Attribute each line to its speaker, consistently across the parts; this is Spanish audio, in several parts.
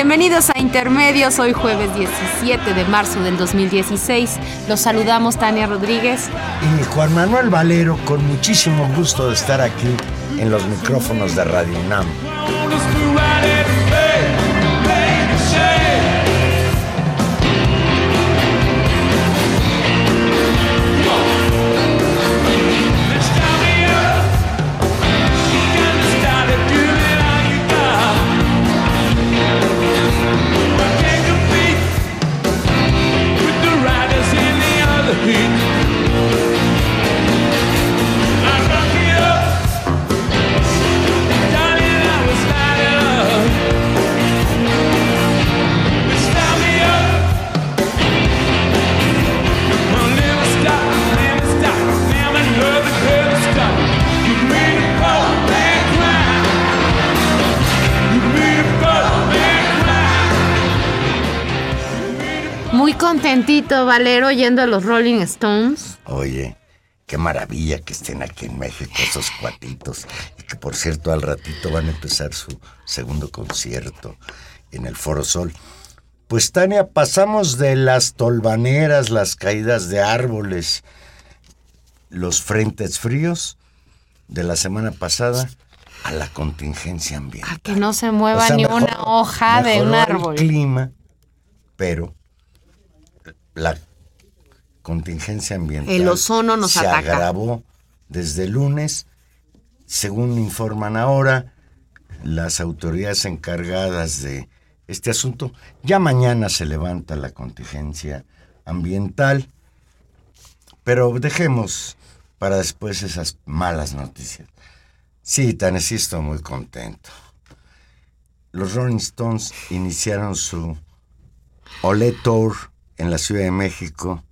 Speaker 1: Bienvenidos a Intermedios, hoy jueves 17 de marzo del 2016. Los saludamos Tania Rodríguez
Speaker 2: y Juan Manuel Valero con muchísimo gusto de estar aquí en los micrófonos de Radio UNAM.
Speaker 1: Valero, yendo a los Rolling Stones.
Speaker 2: Oye, qué maravilla que estén aquí en México esos cuatitos. Y que por cierto, al ratito van a empezar su segundo concierto en el Foro Sol. Pues Tania, pasamos de las tolvaneras, las caídas de árboles, los frentes fríos de la semana pasada a la contingencia ambiental.
Speaker 1: A que no se mueva ni una hoja de un árbol.
Speaker 2: El clima, pero la contingencia ambiental
Speaker 1: el ozono nos
Speaker 2: se agravó desde el lunes. Según informan ahora las autoridades encargadas de este asunto, ya mañana se levanta la contingencia ambiental, pero dejemos para después esas malas noticias. Sí, Tennessee estoy muy contento. Los Rolling Stones iniciaron su Ole Tour en la Ciudad de México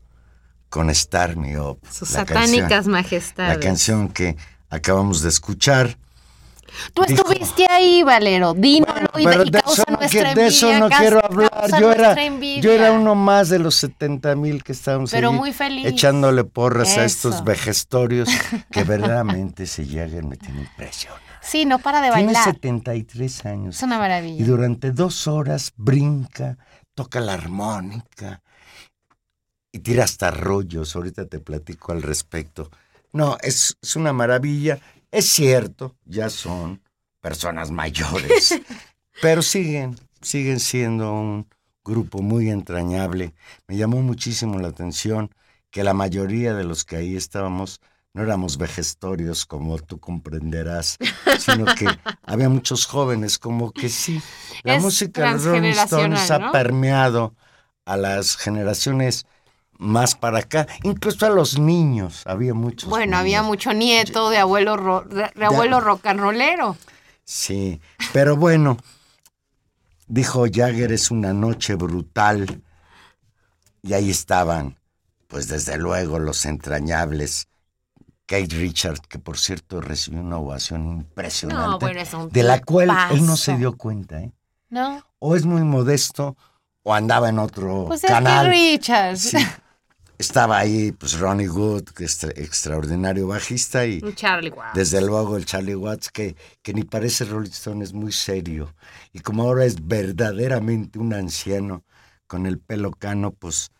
Speaker 2: con Star Me Up.
Speaker 1: Sus satánicas majestades.
Speaker 2: La canción que acabamos de escuchar.
Speaker 1: Tú estuviste ahí, Valero. Dímelo y,
Speaker 2: pero de eso no, de eso no quiero hablar. Yo era, yo era uno más de los 70 mil que estábamos
Speaker 1: pero muy feliz.
Speaker 2: echándole porras a estos vejestorios que verdaderamente se llegan, me tiene impresión.
Speaker 1: Sí, no para de bailar.
Speaker 2: Tiene 73 años.
Speaker 1: Es una maravilla.
Speaker 2: Y durante dos horas brinca, toca la armónica, y tira hasta rollos. Ahorita te platico al respecto. No, es, es una maravilla. Es cierto, ya son personas mayores, pero siguen, siguen siendo un grupo muy entrañable. Me llamó muchísimo la atención que la mayoría de los que ahí estábamos no éramos vejestorios, como tú comprenderás, sino que había muchos jóvenes, como que sí. La música de Rolling Stones ha permeado a las generaciones más para acá, incluso a los niños, había muchos.
Speaker 1: Bueno, había mucho nieto de abuelo, de abuelo rollero.
Speaker 2: Sí, pero bueno, dijo Jagger, es una noche brutal. Y ahí estaban, pues desde luego, los entrañables. Kate Richard, que por cierto recibió una ovación impresionante, de la cual él no se dio cuenta, ¿eh?
Speaker 1: No.
Speaker 2: O es muy modesto o andaba en otro
Speaker 1: pues
Speaker 2: canal.
Speaker 1: Es que Richard.
Speaker 2: Sí. Estaba ahí, pues, Ronnie Wood, que es extraordinario bajista, y
Speaker 1: Charlie Watts.
Speaker 2: desde luego el Charlie Watts, que, que ni parece Rolling Stone, es muy serio. Y como ahora es verdaderamente un anciano con el pelo cano, pues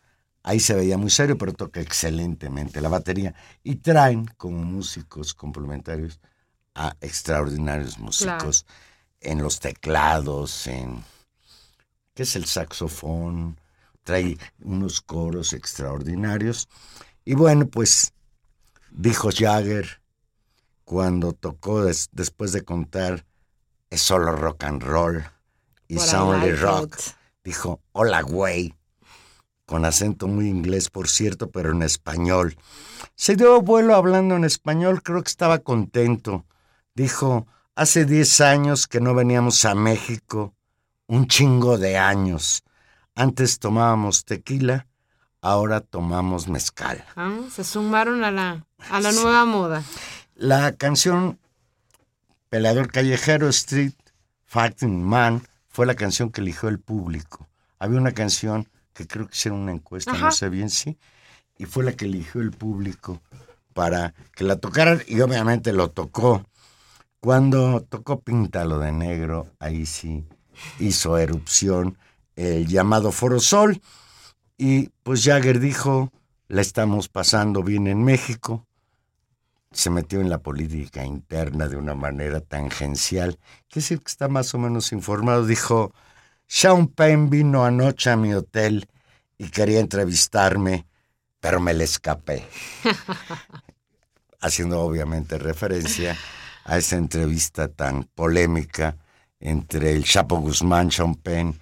Speaker 2: Ahí se veía muy serio, pero toca excelentemente la batería. Y traen como músicos complementarios a extraordinarios músicos en los teclados, en qué es el saxofón, trae unos coros extraordinarios. Y bueno, pues dijo Jagger cuando tocó después de contar es solo rock and roll y sound rock, dijo hola güey con acento muy inglés, por cierto, pero en español. Se dio vuelo hablando en español, creo que estaba contento. Dijo, hace 10 años que no veníamos a México, un chingo de años. Antes tomábamos tequila, ahora tomamos mezcal.
Speaker 1: Ah, se sumaron a la, a la nueva moda.
Speaker 2: La canción Pelador Callejero Street Fighting Man fue la canción que eligió el público. Había una canción que creo que hicieron una encuesta, no sé bien si, y fue la que eligió el público para que la tocaran y obviamente lo tocó. Cuando tocó Píntalo de Negro, ahí sí hizo erupción el llamado Foro Sol. Y pues Jagger dijo, la estamos pasando bien en México, se metió en la política interna de una manera tangencial, que es el que está más o menos informado, dijo, sean Penn vino anoche a mi hotel y quería entrevistarme, pero me le escapé. Haciendo obviamente referencia a esa entrevista tan polémica entre el Chapo Guzmán, Sean Penn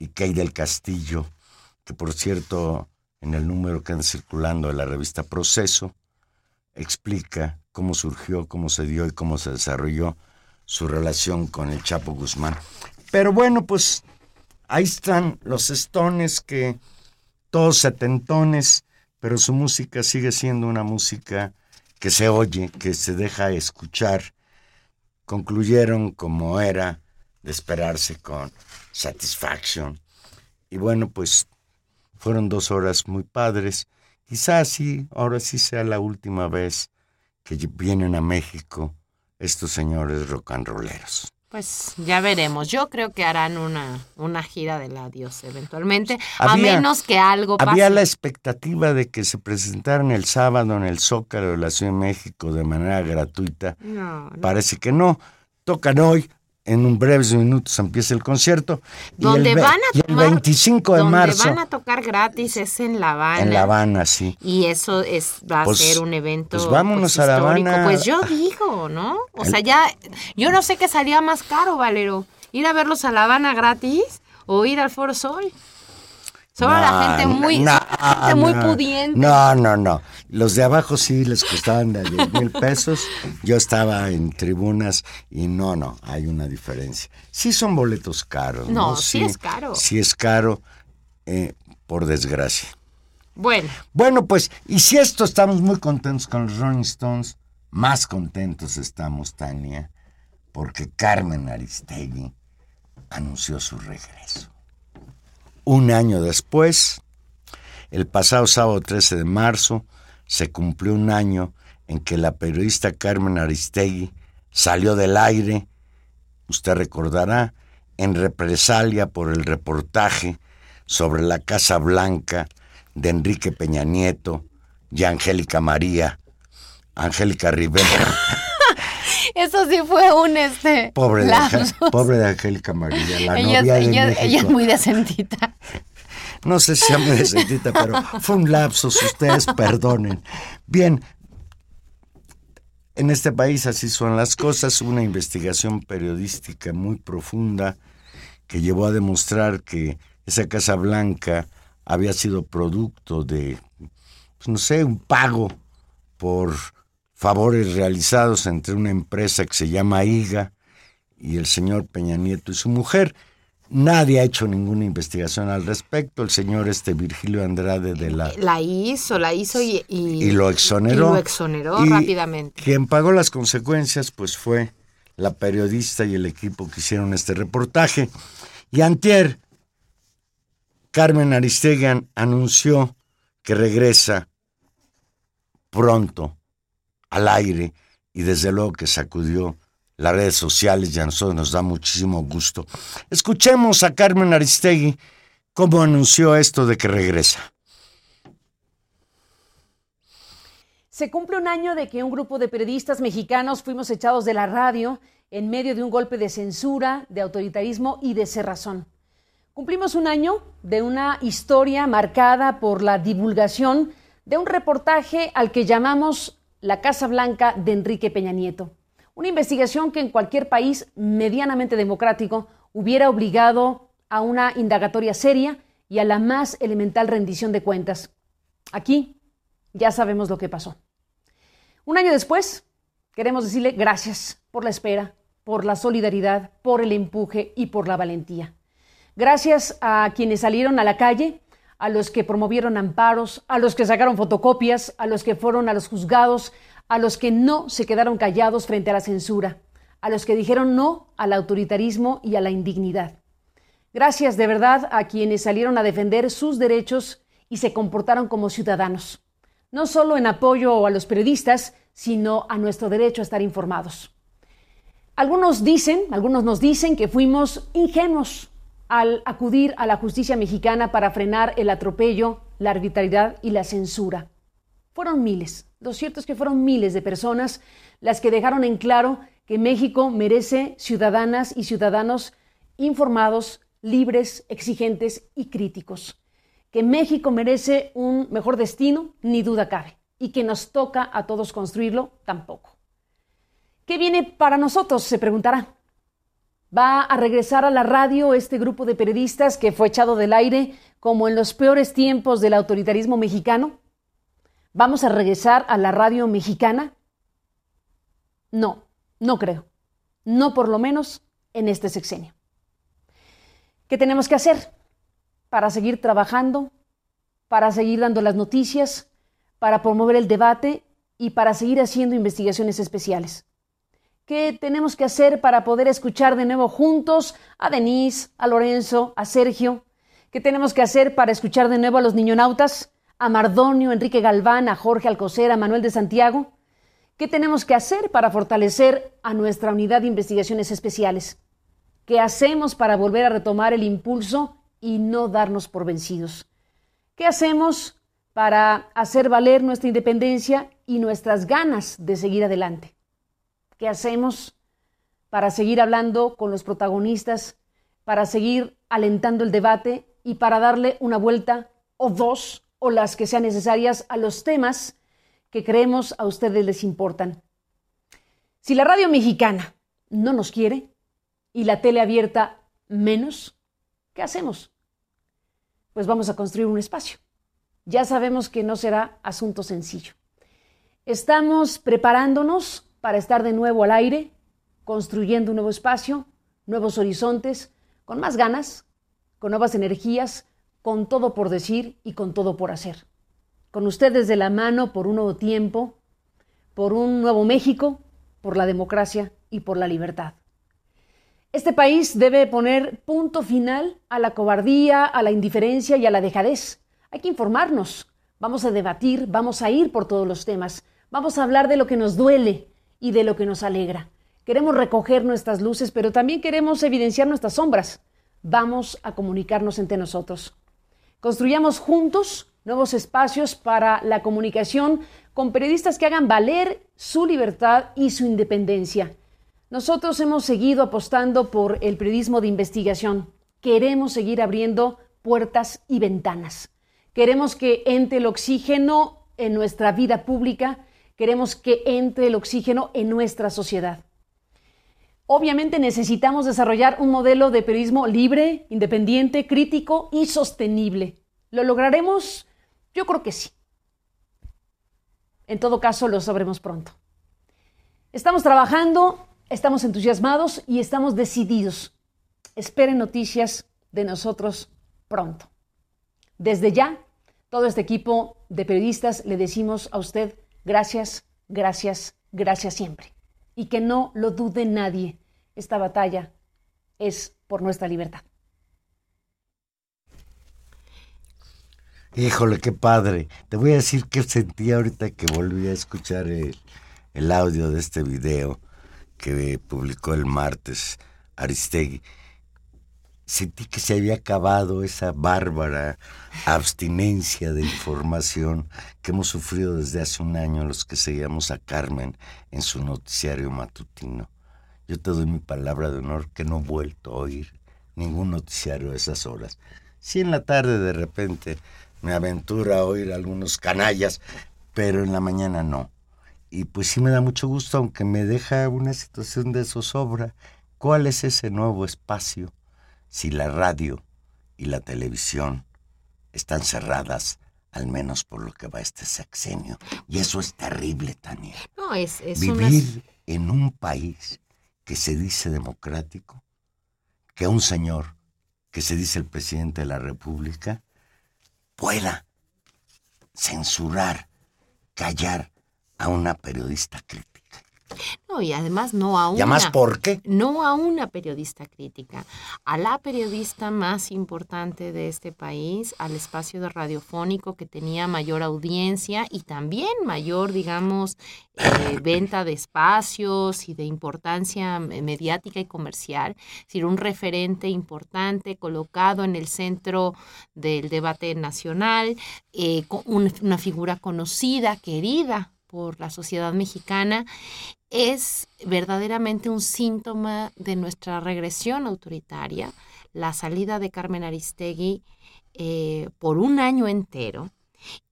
Speaker 2: y Kay del Castillo, que por cierto, en el número que anda circulando de la revista Proceso, explica cómo surgió, cómo se dio y cómo se desarrolló su relación con el Chapo Guzmán. Pero bueno, pues Ahí están los estones que todos setentones, pero su música sigue siendo una música que se oye, que se deja escuchar. Concluyeron como era de esperarse con Satisfaction. Y bueno, pues fueron dos horas muy padres. Quizás sí, ahora sí sea la última vez que vienen a México estos señores rock and rolleros.
Speaker 1: Pues ya veremos. Yo creo que harán una, una gira del adiós eventualmente, a menos que algo
Speaker 2: pase. Había la expectativa de que se presentaran el sábado en el Zócalo de la Ciudad de México de manera gratuita. No, Parece que no. Tocan hoy, en un breves minutos empieza el concierto.
Speaker 1: Donde van a
Speaker 2: y el 25 de marzo.
Speaker 1: Donde van a tocar gratis es en La Habana.
Speaker 2: En La Habana, sí.
Speaker 1: Y eso es va a pues, ser un evento.
Speaker 2: Pues vámonos pues, a La Habana.
Speaker 1: Pues yo digo, ¿no? O sea, ya. Yo no sé qué salía más caro, Valero. Ir a verlos a La Habana gratis o ir al Foro Sol. Solo la gente muy, muy pudiente.
Speaker 2: No, no, no. Los de abajo sí les costaban de 10 mil pesos. Yo estaba en tribunas y no, no, hay una diferencia. Sí son boletos caros.
Speaker 1: No, sí, es caro.
Speaker 2: Sí es caro, eh, por desgracia.
Speaker 1: Bueno.
Speaker 2: Bueno, pues, y si esto estamos muy contentos con los Rolling Stones, más contentos estamos, Tania, porque Carmen Aristegui anunció su regreso. Un año después, el pasado sábado 13 de marzo, se cumplió un año en que la periodista Carmen Aristegui salió del aire, usted recordará, en represalia por el reportaje sobre la Casa Blanca de Enrique Peña Nieto y Angélica María, Angélica Rivera.
Speaker 1: Eso sí fue un este.
Speaker 2: Pobre de, pobre de Angélica María, la novia de ella,
Speaker 1: ella es muy decentita.
Speaker 2: No sé si sea muy decentita, pero fue un lapso, si ustedes perdonen. Bien, en este país así son las cosas, una investigación periodística muy profunda que llevó a demostrar que esa Casa Blanca había sido producto de, pues no sé, un pago por favores realizados entre una empresa que se llama IGA y el señor Peña Nieto y su mujer. Nadie ha hecho ninguna investigación al respecto. El señor este Virgilio Andrade de la...
Speaker 1: La hizo, la hizo y...
Speaker 2: Y, lo exoneró.
Speaker 1: Y lo exoneró rápidamente.
Speaker 2: Quien pagó las consecuencias pues fue la periodista y el equipo que hicieron este reportaje. Y antier, Carmen Aristegan anunció que regresa pronto al aire y desde luego que sacudió las redes sociales y a nosotros nos da muchísimo gusto. Escuchemos a Carmen Aristegui cómo anunció esto de que regresa.
Speaker 3: Se cumple un año de que un grupo de periodistas mexicanos fuimos echados de la radio en medio de un golpe de censura, de autoritarismo y de cerrazón. Cumplimos un año de una historia marcada por la divulgación de un reportaje al que llamamos La Casa Blanca de Enrique Peña Nieto. Una investigación que en cualquier país medianamente democrático hubiera obligado a una indagatoria seria y a la más elemental rendición de cuentas. Aquí ya sabemos lo que pasó. Un año después, queremos decirle gracias por la espera, por la solidaridad, por el empuje y por la valentía. Gracias a quienes salieron a la calle, a los que promovieron amparos, a los que sacaron fotocopias, a los que fueron a los juzgados, a los que no se quedaron callados frente a la censura, a los que dijeron no al autoritarismo y a la indignidad. Gracias de verdad a quienes salieron a defender sus derechos y se comportaron como ciudadanos, no solo en apoyo a los periodistas, sino a nuestro derecho a estar informados. Algunos dicen, algunos nos dicen que fuimos ingenuos al acudir a la justicia mexicana para frenar el atropello, la arbitrariedad y la censura. Fueron miles, lo cierto es que fueron miles de personas las que dejaron en claro que México merece ciudadanas y ciudadanos informados, libres, exigentes y críticos. Que México merece un mejor destino, ni duda cabe, y que nos toca a todos construirlo, tampoco. ¿Qué viene para nosotros? se preguntará. Va a regresar a la radio este grupo de periodistas que fue echado del aire como en los peores tiempos del autoritarismo mexicano. ¿Vamos a regresar a la radio mexicana? No, no creo. No por lo menos en este sexenio. ¿Qué tenemos que hacer para seguir trabajando, para seguir dando las noticias, para promover el debate y para seguir haciendo investigaciones especiales? ¿Qué tenemos que hacer para poder escuchar de nuevo juntos a Denise, a Lorenzo, a Sergio? ¿Qué tenemos que hacer para escuchar de nuevo a los niñonautas? A Mardonio, Enrique Galván, a Jorge Alcocer, a Manuel de Santiago. ¿Qué tenemos que hacer para fortalecer a nuestra unidad de investigaciones especiales? ¿Qué hacemos para volver a retomar el impulso y no darnos por vencidos? ¿Qué hacemos para hacer valer nuestra independencia y nuestras ganas de seguir adelante? ¿Qué hacemos para seguir hablando con los protagonistas, para seguir alentando el debate y para darle una vuelta o dos o las que sean necesarias a los temas que creemos a ustedes les importan? Si la radio mexicana no nos quiere y la tele abierta menos, ¿qué hacemos? Pues vamos a construir un espacio. Ya sabemos que no será asunto sencillo. Estamos preparándonos para estar de nuevo al aire, construyendo un nuevo espacio, nuevos horizontes, con más ganas, con nuevas energías, con todo por decir y con todo por hacer. Con ustedes de la mano por un nuevo tiempo, por un nuevo México, por la democracia y por la libertad. Este país debe poner punto final a la cobardía, a la indiferencia y a la dejadez. Hay que informarnos, vamos a debatir, vamos a ir por todos los temas, vamos a hablar de lo que nos duele, y de lo que nos alegra. Queremos recoger nuestras luces, pero también queremos evidenciar nuestras sombras. Vamos a comunicarnos entre nosotros. Construyamos juntos nuevos espacios para la comunicación con periodistas que hagan valer su libertad y su independencia. Nosotros hemos seguido apostando por el periodismo de investigación. Queremos seguir abriendo puertas y ventanas. Queremos que entre el oxígeno en nuestra vida pública Queremos que entre el oxígeno en nuestra sociedad. Obviamente necesitamos desarrollar un modelo de periodismo libre, independiente, crítico y sostenible. ¿Lo lograremos? Yo creo que sí. En todo caso, lo sabremos pronto. Estamos trabajando, estamos entusiasmados y estamos decididos. Esperen noticias de nosotros pronto. Desde ya, todo este equipo de periodistas le decimos a usted Gracias, gracias, gracias siempre. Y que no lo dude nadie, esta batalla es por nuestra libertad.
Speaker 2: Híjole, qué padre. Te voy a decir qué sentí ahorita que volví a escuchar el, el audio de este video que publicó el martes Aristegui. Sentí que se había acabado esa bárbara abstinencia de información que hemos sufrido desde hace un año los que seguíamos a Carmen en su noticiario matutino. Yo te doy mi palabra de honor que no he vuelto a oír ningún noticiario a esas horas. Si en la tarde de repente me aventura a oír algunos canallas, pero en la mañana no. Y pues sí me da mucho gusto, aunque me deja una situación de zozobra. ¿Cuál es ese nuevo espacio si la radio y la televisión están cerradas, al menos por lo que va este sexenio? Y eso es terrible, Tania.
Speaker 1: No, es,
Speaker 2: Vivir en un país que se dice democrático, que un señor que se dice el presidente de la República pueda censurar, callar a una periodista crítica.
Speaker 1: No, y además no a una.
Speaker 2: ¿Y además por qué?
Speaker 1: No a una periodista crítica, a la periodista más importante de este país, al espacio de radiofónico que tenía mayor audiencia y también mayor, digamos, eh, venta de espacios y de importancia mediática y comercial. Es decir, un referente importante colocado en el centro del debate nacional, eh, una figura conocida, querida por la sociedad mexicana es verdaderamente un síntoma de nuestra regresión autoritaria, la salida de Carmen Aristegui eh, por un año entero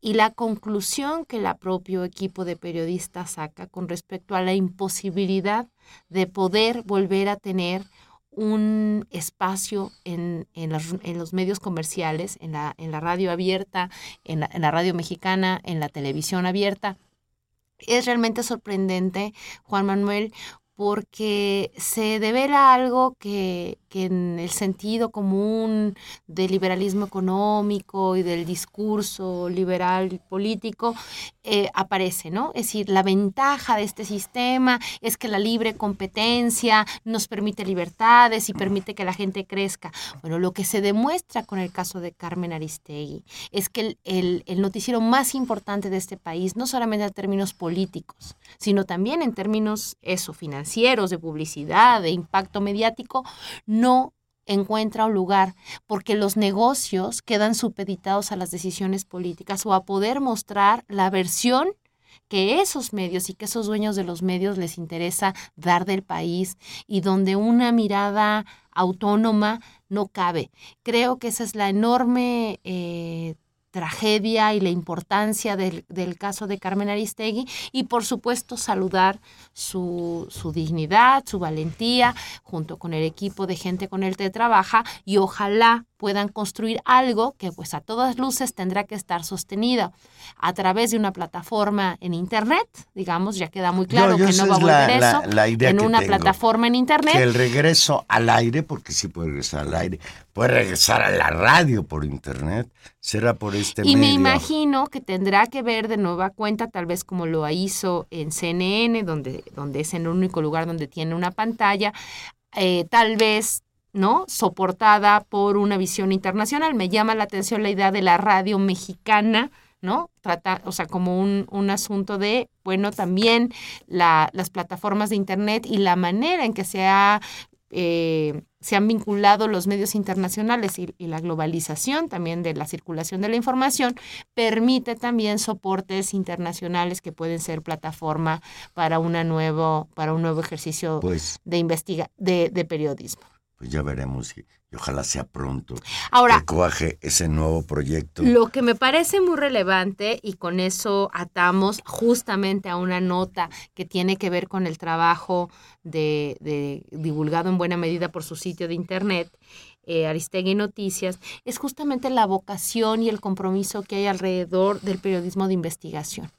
Speaker 1: y la conclusión que el propio equipo de periodistas saca con respecto a la imposibilidad de poder volver a tener un espacio en, los medios comerciales, en la, en la radio abierta, en la radio mexicana, en la televisión abierta, es realmente sorprendente, Juan Manuel, porque se devela algo que, que, en el sentido común del liberalismo económico y del discurso liberal político eh, aparece, ¿no? Es decir, la ventaja de este sistema es que la libre competencia nos permite libertades y permite que la gente crezca. Bueno, lo que se demuestra con el caso de Carmen Aristegui es que el, el noticiero más importante de este país, no solamente en términos políticos, sino también en términos eso, financieros, de publicidad, de impacto mediático, no encuentra un lugar, porque los negocios quedan supeditados a las decisiones políticas o a poder mostrar la versión que esos medios y que esos dueños de los medios les interesa dar del país y donde una mirada autónoma no cabe. Creo que esa es la enorme eh, tragedia y la importancia del, caso de Carmen Aristegui y por supuesto saludar su, su, dignidad, su valentía, junto con el equipo de gente con el que trabaja y ojalá puedan construir algo que pues a todas luces tendrá que estar sostenido a través de una plataforma en internet, digamos, ya queda muy claro que no va a volver eso, en una plataforma en internet.
Speaker 2: Que el regreso al aire, porque sí puede regresar al aire, puede regresar a la radio por internet, será por este
Speaker 1: y me imagino que tendrá que ver de nueva cuenta, tal vez como lo hizo en CNN, donde, donde es el único lugar donde tiene una pantalla, eh, tal vez ¿no? Soportada por una visión internacional. Me llama la atención la idea de la radio mexicana, ¿no? Trata, o sea, como un, un asunto de, bueno, también la, las plataformas de Internet y la manera en que se ha eh, se han vinculado los medios internacionales y, la globalización también de la circulación de la información, permite también soportes internacionales que pueden ser plataforma para, una nuevo, para un nuevo ejercicio pues de, investiga de, de periodismo
Speaker 2: pues ya veremos y, ojalá sea pronto Ahora, que coaje ese nuevo proyecto.
Speaker 1: Lo que me parece muy relevante y con eso atamos justamente a una nota que tiene que ver con el trabajo de, de divulgado en buena medida por su sitio de internet eh, Aristegui Noticias, es justamente la vocación y el compromiso que hay alrededor del periodismo de investigación.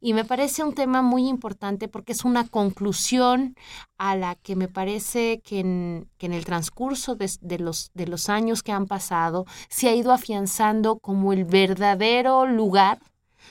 Speaker 1: Y me parece un tema muy importante porque es una conclusión a la que me parece que en, el transcurso de, los, de los años que han pasado se ha ido afianzando como el verdadero lugar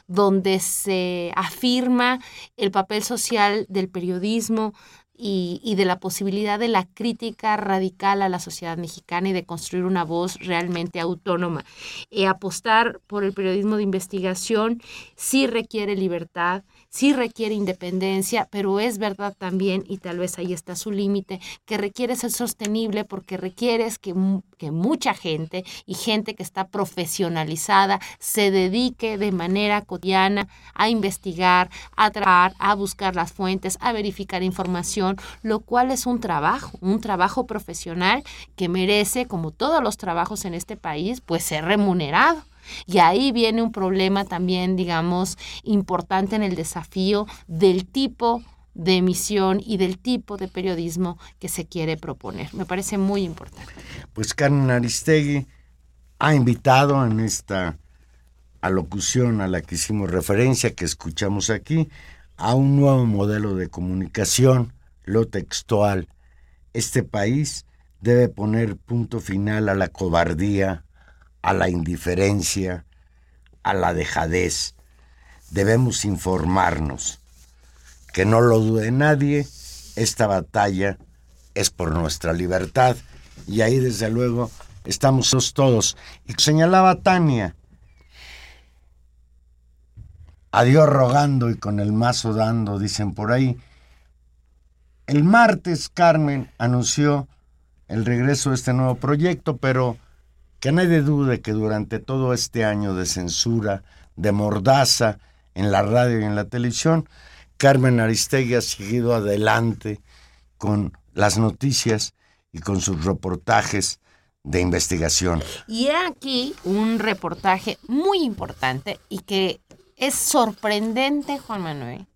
Speaker 1: donde se afirma el papel social del periodismo, y, de la posibilidad de la crítica radical a la sociedad mexicana y de construir una voz realmente autónoma. Eh, apostar por el periodismo de investigación sí requiere libertad, sí requiere independencia, pero es verdad también, y tal vez ahí está su límite, que requiere ser sostenible porque requieres que, que mucha gente y gente que está profesionalizada se dedique de manera cotidiana a investigar, a trabajar, a buscar las fuentes, a verificar información, lo cual es un trabajo, un trabajo profesional que merece, como todos los trabajos en este país, pues ser remunerado. Y ahí viene un problema también, digamos, importante en el desafío del tipo de emisión y del tipo de periodismo que se quiere proponer. Me parece muy importante.
Speaker 2: Pues Carmen Aristegui ha invitado en esta alocución a la que hicimos referencia, que escuchamos aquí, a un nuevo modelo de comunicación, lo textual. Este país debe poner punto final a la cobardía, a la indiferencia, a la dejadez. Debemos informarnos. Que no lo dude nadie, esta batalla es por nuestra libertad y ahí desde luego estamos todos. Y señalaba Tania, a Dios rogando y con el mazo dando, dicen por ahí. El martes Carmen anunció el regreso de este nuevo proyecto, pero que nadie dude que durante todo este año de censura, de mordaza en la radio y en la televisión, Carmen Aristegui ha seguido adelante con las noticias y con sus reportajes de investigación.
Speaker 1: Y aquí un reportaje muy importante y que es sorprendente, Juan Manuel.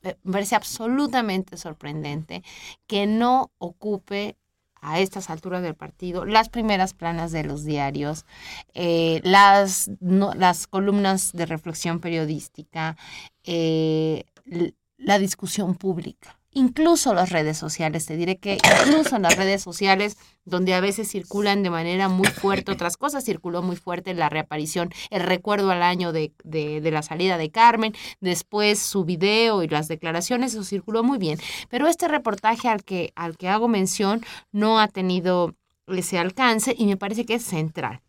Speaker 1: Me parece absolutamente sorprendente que no ocupe a estas alturas del partido, las primeras planas de los diarios, eh, las, las columnas de reflexión periodística, eh, la discusión pública incluso las redes sociales. Te diré que incluso en las redes sociales, donde a veces circulan de manera muy fuerte otras cosas, circuló muy fuerte la reaparición, el recuerdo al año de, de, la salida de Carmen, después su video y las declaraciones, eso circuló muy bien. Pero este reportaje al que, al que hago mención no ha tenido ese alcance y me parece que es central.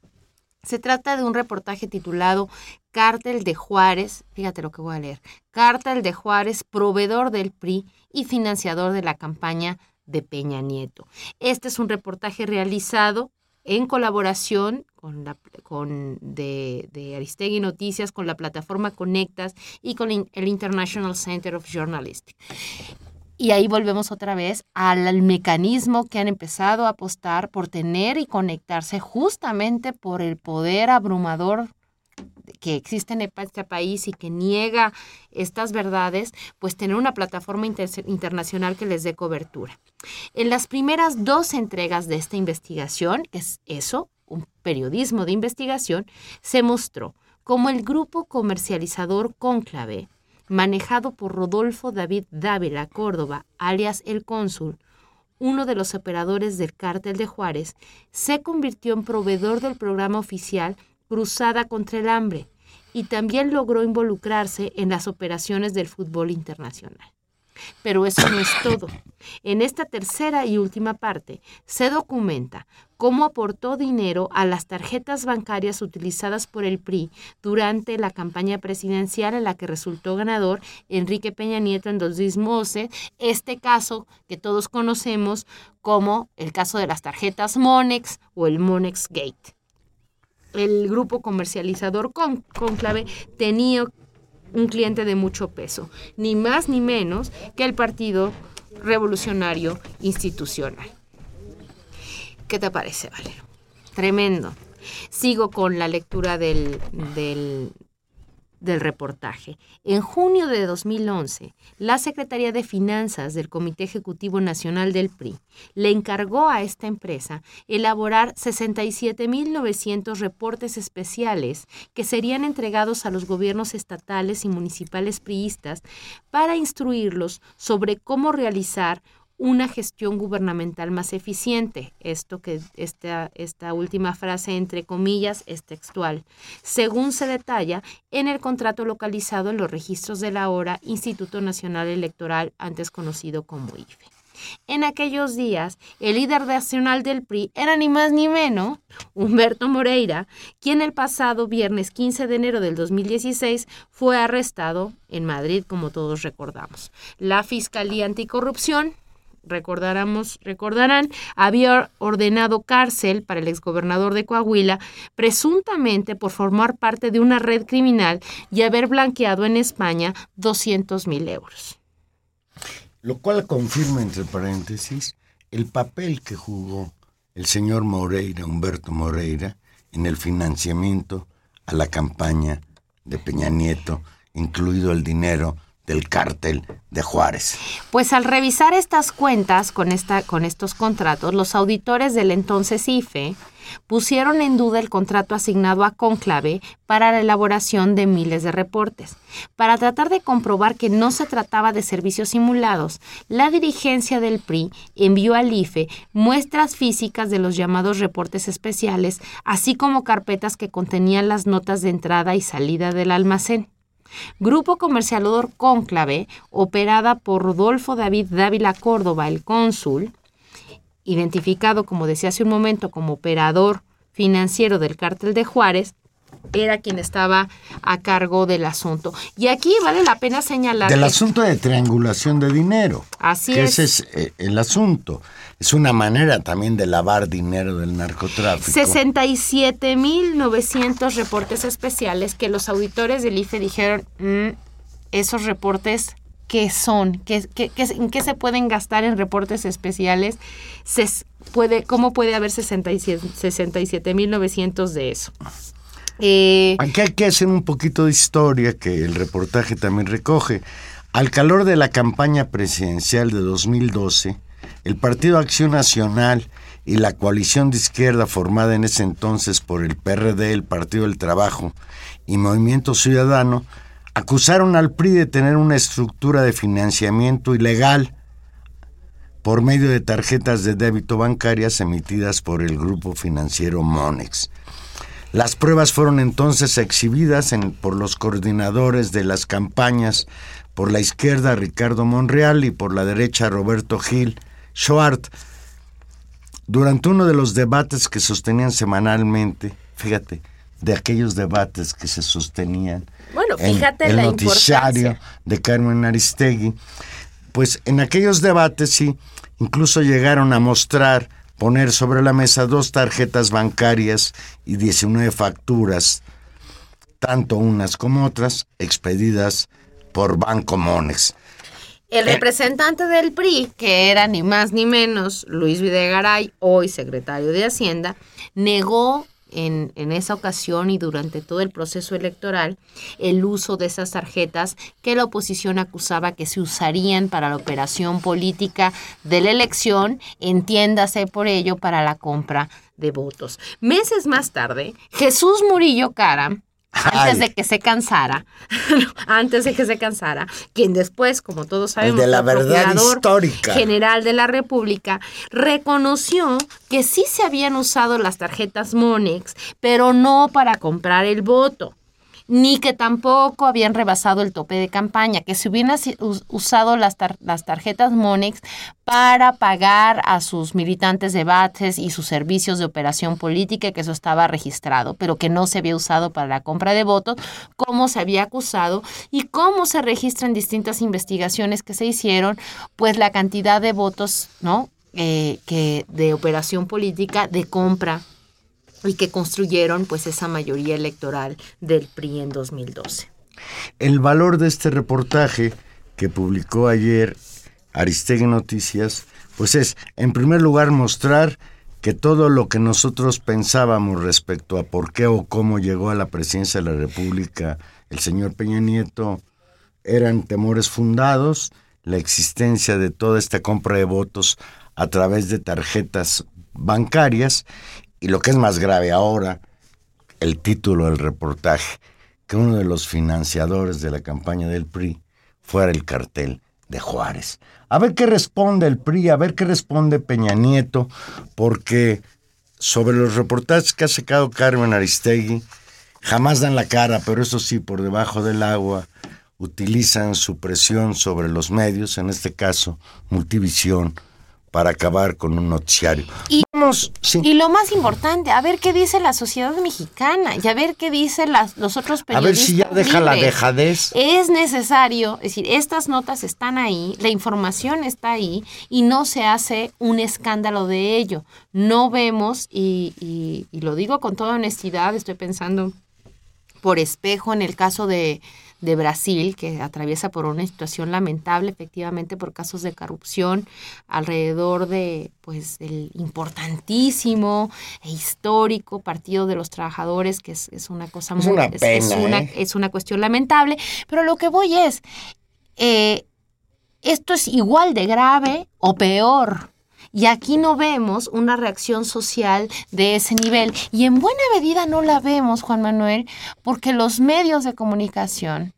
Speaker 1: Se trata de un reportaje titulado Cártel de Juárez, fíjate lo que voy a leer, Cártel de Juárez, proveedor del PRI y financiador de la campaña de Peña Nieto. Este es un reportaje realizado en colaboración con la, con de, de, Aristegui Noticias, con la plataforma Conectas y con el International Center of Journalism. Y ahí volvemos otra vez al mecanismo que han empezado a apostar por tener y conectarse justamente por el poder abrumador que existe en este país y que niega estas verdades, pues tener una plataforma internacional que les dé cobertura. En las primeras dos entregas de esta investigación, que es eso, un periodismo de investigación, se mostró cómo el grupo comercializador Cónclave manejado por Rodolfo David Dávila Córdoba, alias El Cónsul, uno de los operadores del cártel de Juárez, se convirtió en proveedor del programa oficial Cruzada contra el Hambre y también logró involucrarse en las operaciones del fútbol internacional. Pero eso no es todo. En esta tercera y última parte se documenta cómo aportó dinero a las tarjetas bancarias utilizadas por el PRI durante la campaña presidencial en la que resultó ganador Enrique Peña Nieto en 2012, este caso que todos conocemos como el caso de las tarjetas Monex o el Monex Gate. El grupo comercializador Conclave tenía un cliente de mucho peso, ni más ni menos que el Partido Revolucionario Institucional. ¿Qué te parece, Valero? Tremendo. Sigo con la lectura del, del, del reportaje. En junio de 2011, la Secretaría de Finanzas del Comité Ejecutivo Nacional del PRI le encargó a esta empresa elaborar 67.900 reportes especiales que serían entregados a los gobiernos estatales y municipales priistas para instruirlos sobre cómo realizar una gestión gubernamental más eficiente. Esto que esta, esta última frase, entre comillas, es textual. Según se detalla en el contrato localizado en los registros de la hora Instituto Nacional Electoral, antes conocido como IFE. En aquellos días, el líder nacional del PRI era ni más ni menos Humberto Moreira, quien el pasado viernes 15 de enero del 2016 fue arrestado en Madrid, como todos recordamos. La Fiscalía Anticorrupción recordarán, había ordenado cárcel para el exgobernador de Coahuila, presuntamente por formar parte de una red criminal y haber blanqueado en España 200 mil euros.
Speaker 2: Lo cual confirma, entre paréntesis, el papel que jugó el señor Moreira, Humberto Moreira, en el financiamiento a la campaña de Peña Nieto, incluido el dinero del cártel de Juárez.
Speaker 1: Pues al revisar estas cuentas con, esta, con estos contratos, los auditores del entonces IFE pusieron en duda el contrato asignado a Conclave para la elaboración de miles de reportes. Para tratar de comprobar que no se trataba de servicios simulados, la dirigencia del PRI envió al IFE muestras físicas de los llamados reportes especiales, así como carpetas que contenían las notas de entrada y salida del almacén. Grupo Comercialador Cónclave, operada por Rodolfo David Dávila Córdoba, el cónsul, identificado, como decía hace un momento, como operador financiero del cártel de Juárez, era quien estaba a cargo del asunto. Y aquí vale la pena señalar.
Speaker 2: Del asunto de triangulación de dinero.
Speaker 1: Así
Speaker 2: es. Ese es eh, el asunto. Es una manera también de lavar dinero del narcotráfico.
Speaker 1: 67.900 reportes especiales que los auditores del IFE dijeron, mm, esos reportes qué son, qué, qué, en qué se pueden gastar en reportes especiales, se puede, cómo puede haber 67.900 de eso.
Speaker 2: Eh, Aquí hay que hacer un poquito de historia que el reportaje también recoge. Al calor de la campaña presidencial de 2012, el Partido Acción Nacional y la coalición de izquierda formada en ese entonces por el PRD, el Partido del Trabajo y Movimiento Ciudadano acusaron al PRI de tener una estructura de financiamiento ilegal por medio de tarjetas de débito bancarias emitidas por el grupo financiero Monex. Las pruebas fueron entonces exhibidas por los coordinadores de las campañas, por la izquierda Ricardo Monreal y por la derecha Roberto Gil Schwartz. Durante uno de los debates que sostenían semanalmente, fíjate, de aquellos debates que se sostenían
Speaker 1: bueno, fíjate
Speaker 2: en
Speaker 1: el
Speaker 2: noticiario de Carmen Aristegui, pues en aquellos debates sí, incluso llegaron a mostrar, poner sobre la mesa dos tarjetas bancarias y 19 facturas, tanto unas como otras, expedidas por Banco Monex.
Speaker 1: El eh, representante del PRI, que era ni más ni menos Luis Videgaray, hoy secretario de Hacienda, negó en, esa ocasión y durante todo el proceso electoral el uso de esas tarjetas que la oposición acusaba que se usarían para la operación política de la elección, entiéndase por ello para la compra de votos. Meses más tarde, Jesús Murillo Cara antes de que se cansara, antes de que se cansara, quien después, como todos sabemos,
Speaker 2: de la verdad histórica.
Speaker 1: general de la República, reconoció que sí se habían usado las tarjetas Monex, pero no para comprar el voto ni que tampoco habían rebasado el tope de campaña, que se hubieran usado las, las tarjetas Monex para pagar a sus militantes de bates y sus servicios de operación política, que eso estaba registrado, pero que no se había usado para la compra de votos, como se había acusado y cómo se registran distintas investigaciones que se hicieron, pues la cantidad de votos, ¿no? Eh, que de operación política de compra y que construyeron pues esa mayoría electoral del PRI en 2012.
Speaker 2: El valor de este reportaje que publicó ayer Aristegui Noticias, pues es, en primer lugar, mostrar que todo lo que nosotros pensábamos respecto a por qué o cómo llegó a la presidencia de la República el señor Peña Nieto eran temores fundados, la existencia de toda esta compra de votos a través de tarjetas bancarias y lo que es más grave ahora, el título del reportaje, que uno de los financiadores de la campaña del PRI fuera el cartel de Juárez. A ver qué responde el PRI, a ver qué responde Peña Nieto, porque sobre los reportajes que ha sacado Carmen Aristegui, jamás dan la cara, pero eso sí, por debajo del agua, utilizan su presión sobre los medios, en este caso Multivisión, para acabar con un noticiario.
Speaker 1: Y, y lo más importante, a ver qué dice la sociedad mexicana y a ver qué dicen las, los otros periodistas. A ver si ya
Speaker 2: deja la dejadez.
Speaker 1: Es necesario, es decir, estas notas están ahí, la información está ahí y no se hace un escándalo de ello. No vemos, y, y lo digo con toda honestidad, estoy pensando por espejo en el caso de de Brasil, que atraviesa por una situación lamentable, efectivamente, por casos de corrupción alrededor de, pues, el importantísimo e histórico Partido de los Trabajadores, que es, una cosa
Speaker 2: muy... Una es,
Speaker 1: una,
Speaker 2: ¿eh?
Speaker 1: es una cuestión lamentable, pero lo que voy es, eh, esto es igual de grave o peor y aquí no vemos una reacción social de ese nivel. Y en buena medida no la vemos, Juan Manuel, porque los medios de comunicación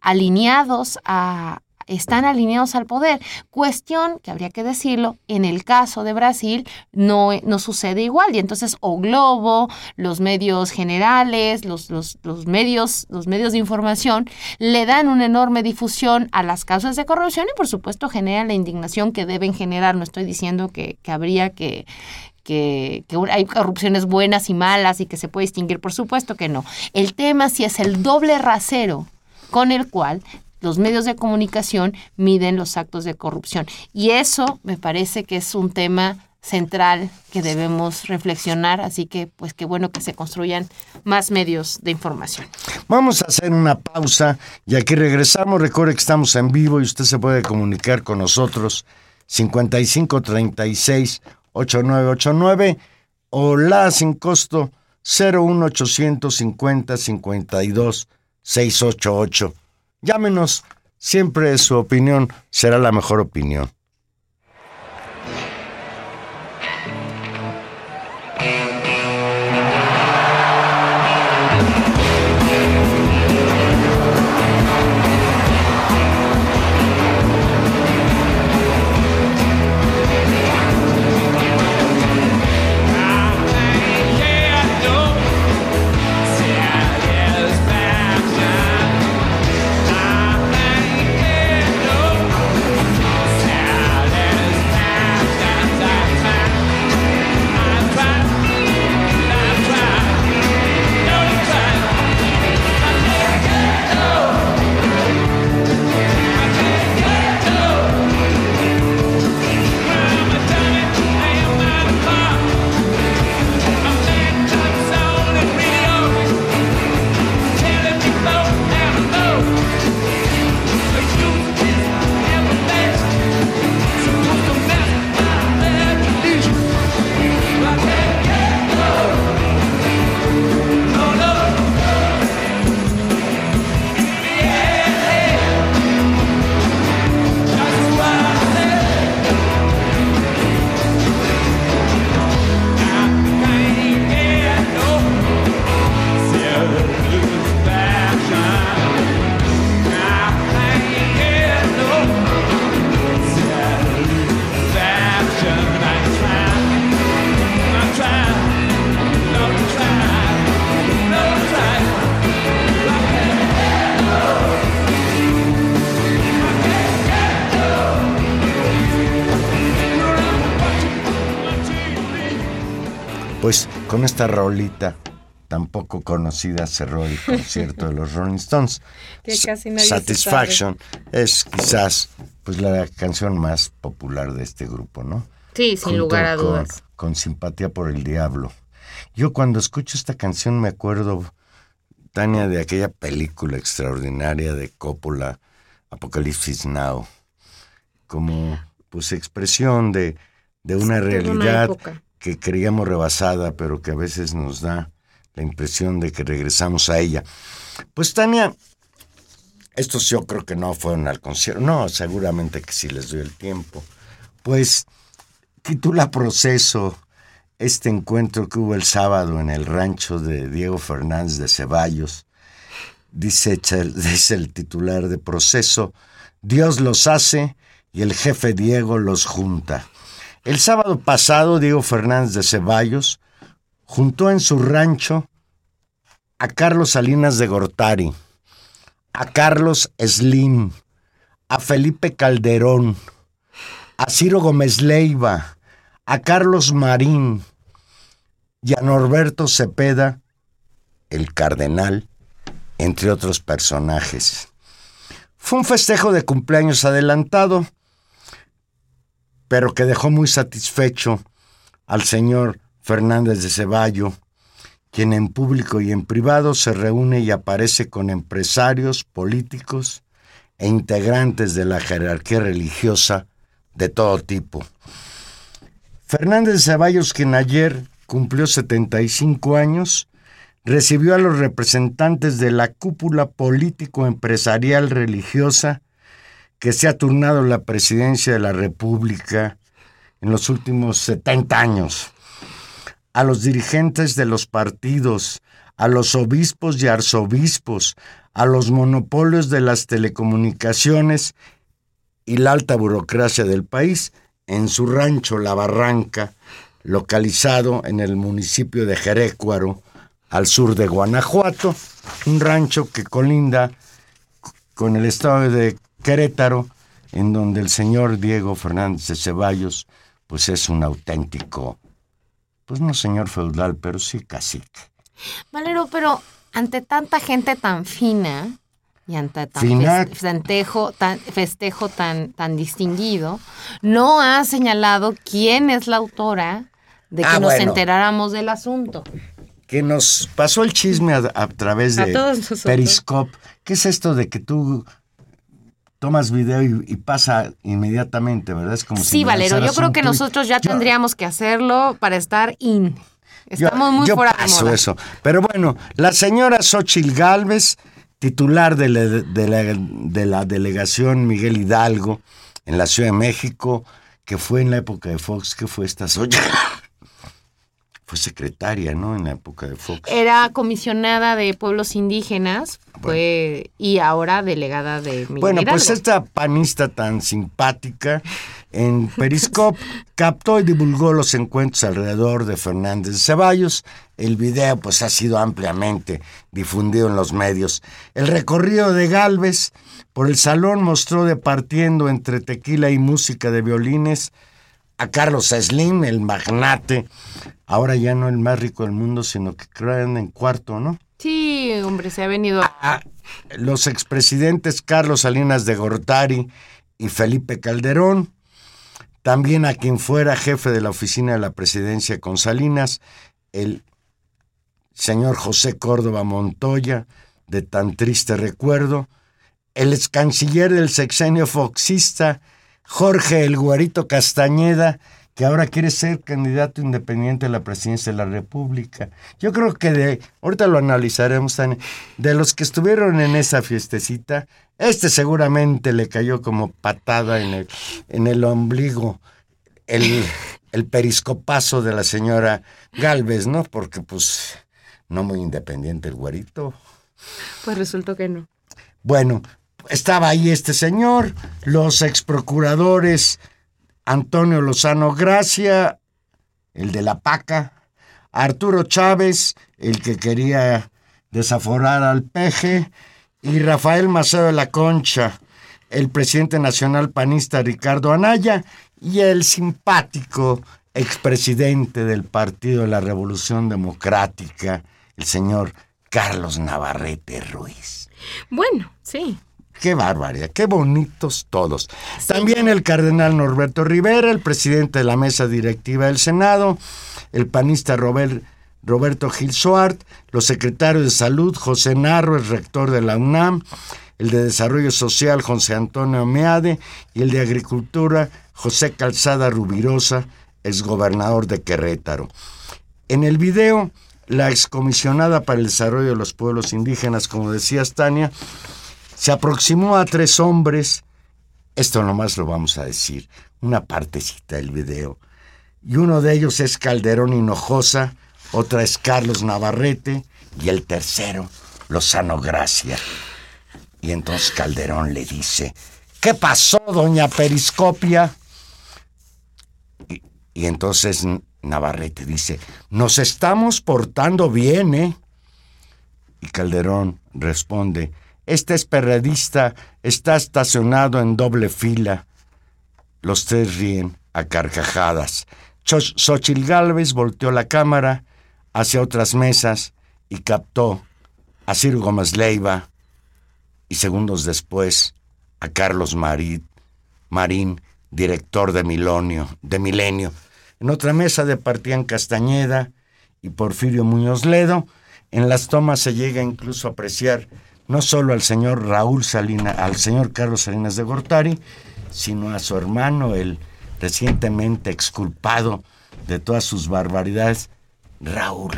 Speaker 1: alineados a, están alineados al poder. Cuestión que habría que decirlo, en el caso de Brasil no, no sucede igual. Y entonces o Globo, los medios generales, los, los, medios, los medios de información le dan una enorme difusión a las causas de corrupción y por supuesto generan la indignación que deben generar. No estoy diciendo que, que habría que, que, hay corrupciones buenas y malas y que se puede distinguir, por supuesto que no. El tema si es el doble rasero con el cual los medios de comunicación miden los actos de corrupción. Y eso me parece que es un tema central que debemos reflexionar, así que pues qué bueno que se construyan más medios de información.
Speaker 2: Vamos a hacer una pausa y aquí regresamos. Recuerde que estamos en vivo y usted se puede comunicar con nosotros 5536 8989 o la sin costo 01850 52 688. Llámenos, siempre su opinión será la mejor opinión. Con esta rolita tan poco conocida cerró el concierto de los Rolling Stones.
Speaker 1: Que casi nadie
Speaker 2: Satisfaction es quizás pues la canción más popular de este grupo, ¿no?
Speaker 1: Sí, sin lugar a dudas.
Speaker 2: Con, simpatía por el diablo. Yo cuando escucho esta canción me acuerdo, Tania, de aquella película extraordinaria de Coppola, Apocalipsis Now, como pues expresión de, de una realidad que creíamos rebasada, pero que a veces nos da la impresión de que regresamos a ella. Pues Tania, estos yo creo que no fueron al concierto, no, seguramente que sí les doy el tiempo. Pues titula Proceso este encuentro que hubo el sábado en el rancho de Diego Fernández de Ceballos, dice, dice el titular de proceso, Dios los hace y el jefe Diego los junta. El sábado pasado, Diego Fernández de Ceballos juntó en su rancho a Carlos Salinas de Gortari, a Carlos Slim, a Felipe Calderón, a Ciro Gómez Leiva, a Carlos Marín y a Norberto Cepeda, el cardenal, entre otros personajes. Fue un festejo de cumpleaños adelantado, pero que dejó muy satisfecho al señor Fernández de Ceballo, quien en público y en privado se reúne y aparece con empresarios, políticos e integrantes de la jerarquía religiosa de todo tipo. Fernández de Ceballos, quien ayer cumplió 75 años, recibió a los representantes de la cúpula político-empresarial religiosa que se ha turnado la presidencia de la República en los últimos 70 años, a los dirigentes de los partidos, a los obispos y arzobispos, a los monopolios de las telecomunicaciones y la alta burocracia del país en su rancho La Barranca, localizado en el municipio de Jerécuaro, al sur de Guanajuato, un rancho que colinda con el estado de Querétaro, en donde el señor Diego Fernández de Ceballos, pues es un auténtico, pues no señor feudal, pero sí cacique.
Speaker 1: Valero, pero ante tanta gente tan fina y ante tan festejo, tan, festejo tan, tan distinguido, no ha señalado quién es la autora de que ah, nos enteráramos del asunto.
Speaker 2: Que nos pasó el chisme a, través de Periscope. ¿Qué es esto de que tú tomas video y, pasa inmediatamente, ¿verdad? Es
Speaker 1: como sí, Valero, yo creo que nosotros ya tendríamos que hacerlo para estar in. Estamos muy fuera de moda.
Speaker 2: eso. Pero bueno, la señora Xochil Gálvez, titular de la, de la delegación Miguel Hidalgo en la Ciudad de México, que fue en la época de Fox, que fue esta Xochitl fue secretaria, ¿no? En la época de Fox.
Speaker 1: Era comisionada de pueblos indígenas fue, y ahora delegada de
Speaker 2: Miguel Bueno, pues esta panista tan simpática en Periscope captó y divulgó los encuentros alrededor de Fernández Ceballos. El video pues ha sido ampliamente difundido en los medios. El recorrido de Galvez por el salón mostró departiendo entre tequila y música de violines a Carlos Slim, el magnate, ahora ya no el más rico del mundo, sino que creen en cuarto, ¿no?
Speaker 1: Sí, hombre, se ha venido.
Speaker 2: A, los expresidentes Carlos Salinas de Gortari y Felipe Calderón, también a quien fuera jefe de la oficina de la presidencia con Salinas, el señor José Córdoba Montoya, de tan triste recuerdo, el ex canciller del sexenio foxista, Jorge el Guarito Castañeda, que ahora quiere ser candidato independiente a la presidencia de la República. Yo creo que de, ahorita lo analizaremos, Tania, de los que estuvieron en esa fiestecita, este seguramente le cayó como patada en el, en el ombligo el, el periscopazo de la señora Galvez, ¿no? Porque pues no muy independiente el güerito.
Speaker 1: Pues resultó que no.
Speaker 2: Bueno, estaba ahí este señor, los exprocuradores Antonio Lozano Gracia, el de la Paca, Arturo Chávez, el que quería desaforar al peje, y Rafael Maceo de la Concha, el presidente nacional panista Ricardo Anaya, y el simpático expresidente del Partido de la Revolución Democrática, el señor Carlos Navarrete Ruiz.
Speaker 1: Bueno, sí,
Speaker 2: Qué barbaridad, qué bonitos todos. También el cardenal Norberto Rivera, el presidente de la mesa directiva del Senado, el panista Roberto Gil Suart, los secretarios de salud, José Narro, el rector de la UNAM, el de Desarrollo Social, José Antonio Meade, y el de Agricultura, José Calzada Rubirosa, exgobernador de Querétaro. En el video, la excomisionada para el desarrollo de los pueblos indígenas, como decía Tania, se aproximó a tres hombres, esto nomás lo vamos a decir, una partecita del video, y uno de ellos es Calderón Hinojosa, otra es Carlos Navarrete, y el tercero Lozano Gracia. Y entonces Calderón le dice, ¿qué pasó, doña Periscopia? Y, y entonces Navarrete dice, nos estamos portando bien, ¿eh? Y Calderón responde, este esperredista está estacionado en doble fila. Los tres ríen a carcajadas. Xochil Gálvez volteó la cámara hacia otras mesas y captó a Ciro Gómez Leiva y segundos después a Carlos Marín, Marín director de Milonio, de Milenio. En otra mesa departían Castañeda y Porfirio Muñoz Ledo. En las tomas se llega incluso a apreciar no solo al señor Raúl Salinas, al señor Carlos Salinas de Gortari, sino a su hermano, el recientemente exculpado de todas sus barbaridades, Raúl.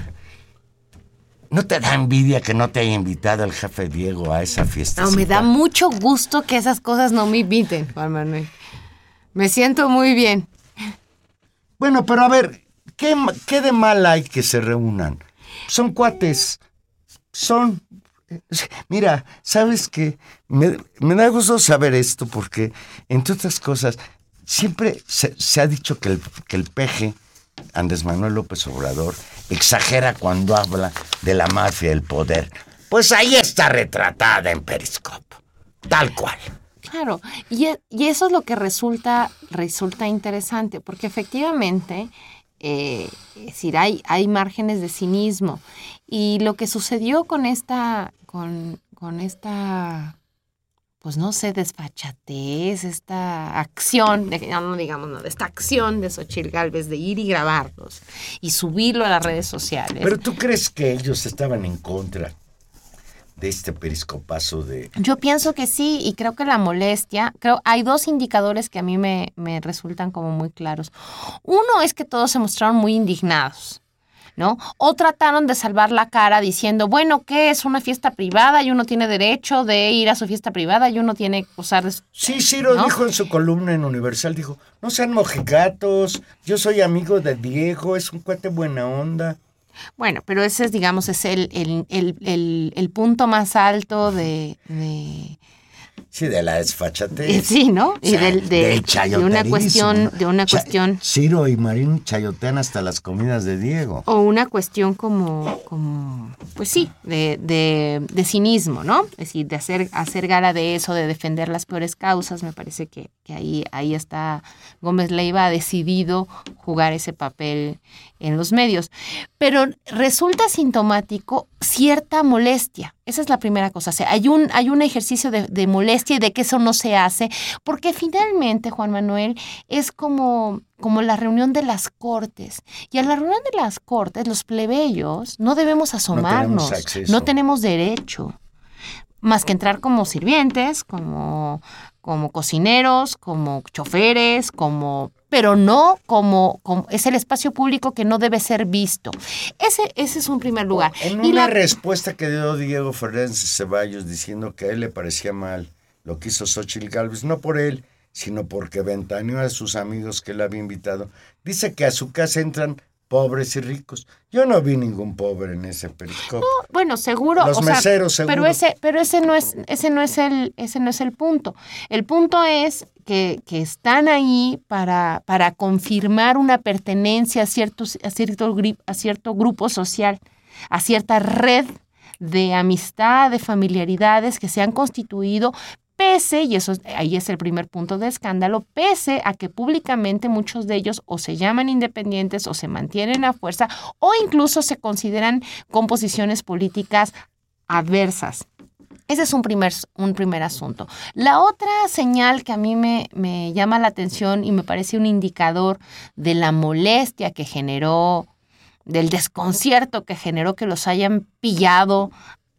Speaker 2: ¿No te da envidia que no te haya invitado el jefe Diego a esa fiesta?
Speaker 1: No, me da mucho gusto que esas cosas no me inviten, Juan Manuel. Me siento muy bien.
Speaker 2: Bueno, pero a ver, ¿qué, qué de mal hay que se reúnan? Son cuates. Son Mira, sabes que me, da gusto saber esto porque, entre otras cosas, siempre se, ha dicho que el, que el peje, Andrés Manuel López Obrador, exagera cuando habla de la mafia del poder. Pues ahí está retratada en Periscope, tal cual.
Speaker 1: Claro, y, e, y eso es lo que resulta, resulta interesante, porque efectivamente eh, es decir, hay, hay márgenes de cinismo. Y lo que sucedió con esta, con, con esta, pues no sé, desfachatez, esta acción, de, no digamos nada, esta acción de Xochitl Galvez de ir y grabarlos y subirlo a las redes sociales.
Speaker 2: Pero tú crees que ellos estaban en contra de este periscopazo de...
Speaker 1: Yo pienso que sí, y creo que la molestia, creo, hay dos indicadores que a mí me, me resultan como muy claros. Uno es que todos se mostraron muy indignados. ¿No? O trataron de salvar la cara diciendo, bueno, ¿qué es una fiesta privada? Y uno tiene derecho de ir a su fiesta privada y uno tiene que usar...
Speaker 2: Sí, Ciro dijo en su columna en Universal, dijo, no sean mojigatos, yo soy amigo de Diego, es un cuate buena onda.
Speaker 1: Bueno, pero ese es, digamos, es el, el, punto más alto de,
Speaker 2: Sí, de la desfachatez.
Speaker 1: Sí, ¿no? Y del, de, de, una cuestión, de una cuestión.
Speaker 2: Ciro y Marín chayotean hasta las comidas de Diego.
Speaker 1: O una cuestión como, como pues sí, de, de, de, cinismo, ¿no? Es decir, de hacer, hacer gala de eso, de defender las peores causas. Me parece que, que ahí, ahí está Gómez Leiva ha decidido jugar ese papel en los medios. Pero resulta sintomático cierta molestia. Esa es la primera cosa. O sea, hay un, hay un ejercicio de, molestia y de que eso no se hace, porque finalmente, Juan Manuel, es como, como la reunión de las cortes. Y a la reunión de las cortes, los plebeyos no debemos asomarnos, no tenemos, derecho más que entrar como sirvientes, como, como cocineros, como choferes, como pero no como, como, es el espacio público que no debe ser visto. Ese, ese es un primer lugar.
Speaker 2: En una la... respuesta que dio Diego Fernández Ceballos diciendo que a él le parecía mal lo que hizo Xochitl Galvez, no por él, sino porque ventaneó a sus amigos que él había invitado, dice que a su casa entran pobres y ricos. Yo no vi ningún pobre en ese periscopio. No,
Speaker 1: bueno, seguro.
Speaker 2: Los meseros, seguro.
Speaker 1: Pero ese, pero ese no es, ese no es el, ese no es el punto. El punto es que, que están ahí para, para confirmar una pertenencia a cierto, a cierto, a cierto grupo social, a cierta red de amistad, de familiaridades que se han constituido pese, y eso ahí es el primer punto de escándalo, pese a que públicamente muchos de ellos o se llaman independientes o se mantienen a fuerza o incluso se consideran con posiciones políticas adversas. Ese es un primer, un primer asunto. La otra señal que a mí me, me llama la atención y me parece un indicador de la molestia que generó del desconcierto que generó que los hayan pillado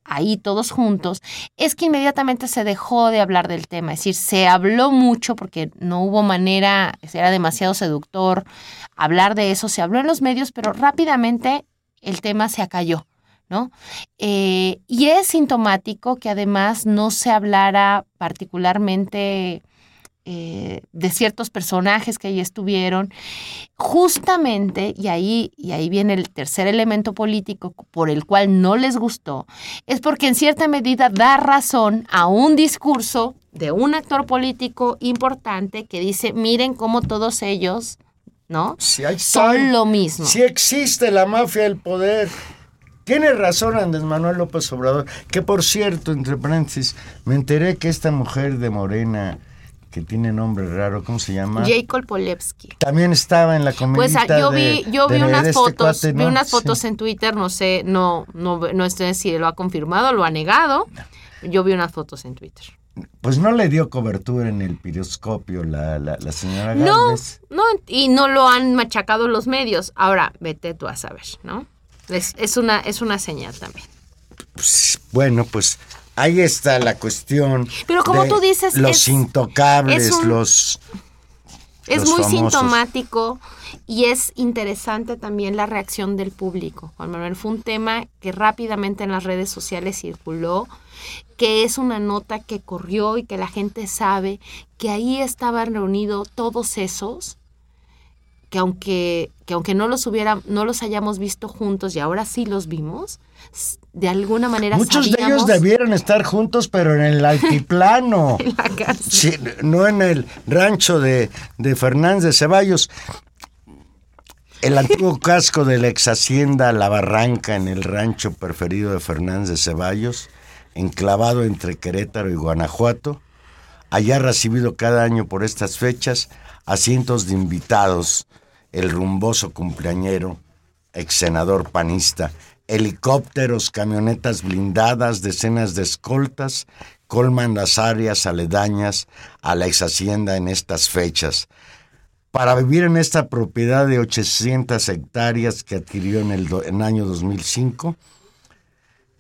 Speaker 1: ahí todos juntos, es que inmediatamente se dejó de hablar del tema. Es decir, se habló mucho porque no hubo manera, era demasiado seductor hablar de eso, se habló en los medios, pero rápidamente el tema se acalló. ¿No? Eh, y es sintomático que además no se hablara particularmente eh, de ciertos personajes que ahí estuvieron, justamente, y ahí, y ahí viene el tercer elemento político por el cual no les gustó, es porque en cierta medida da razón a un discurso de un actor político importante que dice, miren cómo todos ellos, ¿no? Son lo mismo.
Speaker 2: Si existe la mafia del poder. Tiene razón Andrés Manuel López Obrador, que por cierto, entre paréntesis, me enteré que esta mujer de Morena, que tiene nombre raro, ¿cómo se llama?
Speaker 1: Jacob Polevsky.
Speaker 2: También estaba en la
Speaker 1: Pues
Speaker 2: comedia.
Speaker 1: yo vi, yo vi unas fotos, vi unas fotos en Twitter, no sé, no, no, no sé si lo ha confirmado, lo ha negado. Yo vi unas fotos en Twitter.
Speaker 2: Pues no le dio cobertura en el piroscopio la, la, la señora
Speaker 1: No,
Speaker 2: Gálvez.
Speaker 1: no, y no lo han machacado los medios. Ahora, vete tú a saber, ¿no? Es, es una, es una señal también.
Speaker 2: Pues, bueno, pues ahí está la cuestión.
Speaker 1: Pero como
Speaker 2: de
Speaker 1: tú dices,
Speaker 2: los
Speaker 1: es-
Speaker 2: intocables,
Speaker 1: es un-
Speaker 2: los
Speaker 1: Es
Speaker 2: Los
Speaker 1: muy
Speaker 2: famosos.
Speaker 1: sintomático y es interesante también la reacción del público. Juan Manuel fue un tema que rápidamente en las redes sociales circuló, que es una nota que corrió y que la gente sabe que ahí estaban reunidos todos esos que aunque, que aunque no los hubiera, no los hayamos visto juntos y ahora sí los vimos, de alguna manera
Speaker 2: Muchos de ellos debieron estar juntos, pero en el altiplano.
Speaker 1: en la.
Speaker 2: Sí, no en el rancho de, de Fernández de Ceballos. El antiguo casco de la ex hacienda La Barranca en el rancho preferido de Fernández de Ceballos, enclavado entre Querétaro y Guanajuato, allá recibido cada año por estas fechas a cientos de invitados, el rumboso cumpleañero, ex senador panista, helicópteros, camionetas blindadas, decenas de escoltas, colman las áreas aledañas a la ex hacienda en estas fechas. Para vivir en esta propiedad de 800 hectáreas que adquirió en el, do- en año 2005,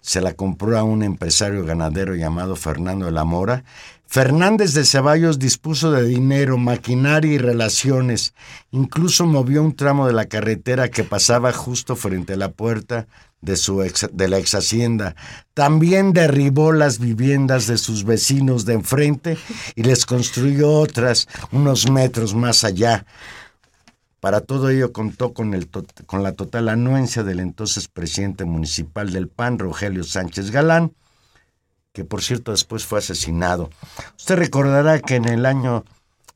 Speaker 2: se la compró a un empresario ganadero llamado Fernando de la Mora. Fernández de Ceballos dispuso de dinero, maquinaria y relaciones. Incluso movió un tramo de la carretera que pasaba justo frente a la puerta de, su ex- de la ex hacienda. También derribó las viviendas de sus vecinos de enfrente y les construyó otras unos metros más allá. Para todo ello contó con, el con la total anuencia del entonces presidente municipal del PAN, Rogelio Sánchez Galán, que por cierto después fue asesinado. Usted recordará que en el año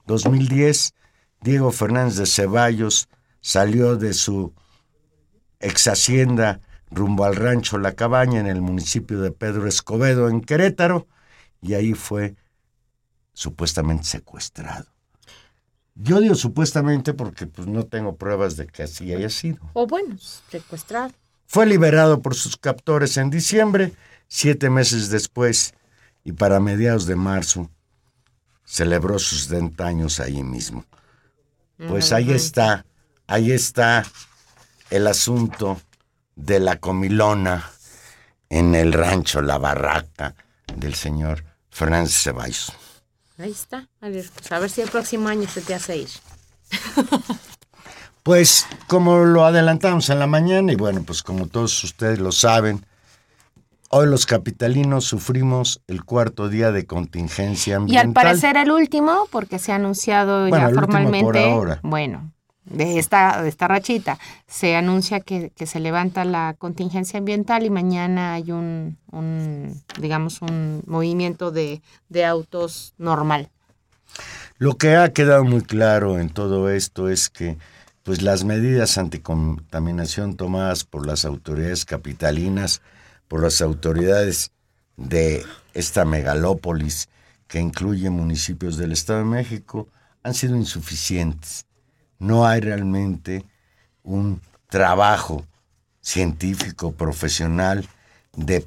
Speaker 2: 2010 Diego Fernández de Ceballos salió de su ex hacienda rumbo al rancho La Cabaña en el municipio de Pedro Escobedo, en Querétaro, y ahí fue supuestamente secuestrado. Yo digo supuestamente porque pues, no tengo pruebas de que así haya sido.
Speaker 1: O bueno, secuestrar.
Speaker 2: Fue liberado por sus captores en diciembre, siete meses después, y para mediados de marzo celebró sus 70 años ahí mismo. Pues ahí está, ahí está el asunto de la comilona en el rancho La Barraca del señor Fernández Ceballos.
Speaker 1: Ahí está. A ver, pues a ver si el próximo año se te hace ir.
Speaker 2: Pues como lo adelantamos en la mañana y bueno, pues como todos ustedes lo saben, hoy los capitalinos sufrimos el cuarto día de contingencia
Speaker 1: Y
Speaker 2: ambiental.
Speaker 1: al parecer el último, porque se ha anunciado
Speaker 2: Bueno,
Speaker 1: ya
Speaker 2: el por
Speaker 1: formalmente.
Speaker 2: ahora.
Speaker 1: Bueno, de esta, de esta rachita, se anuncia que, que se levanta la contingencia ambiental y mañana hay un, un digamos, un movimiento de, de autos normal.
Speaker 2: Lo que ha quedado muy claro en todo esto es que pues las medidas anticontaminación tomadas por las autoridades capitalinas, por las autoridades de esta megalópolis que incluye municipios del Estado de México han sido insuficientes. No hay realmente un trabajo científico, profesional, de,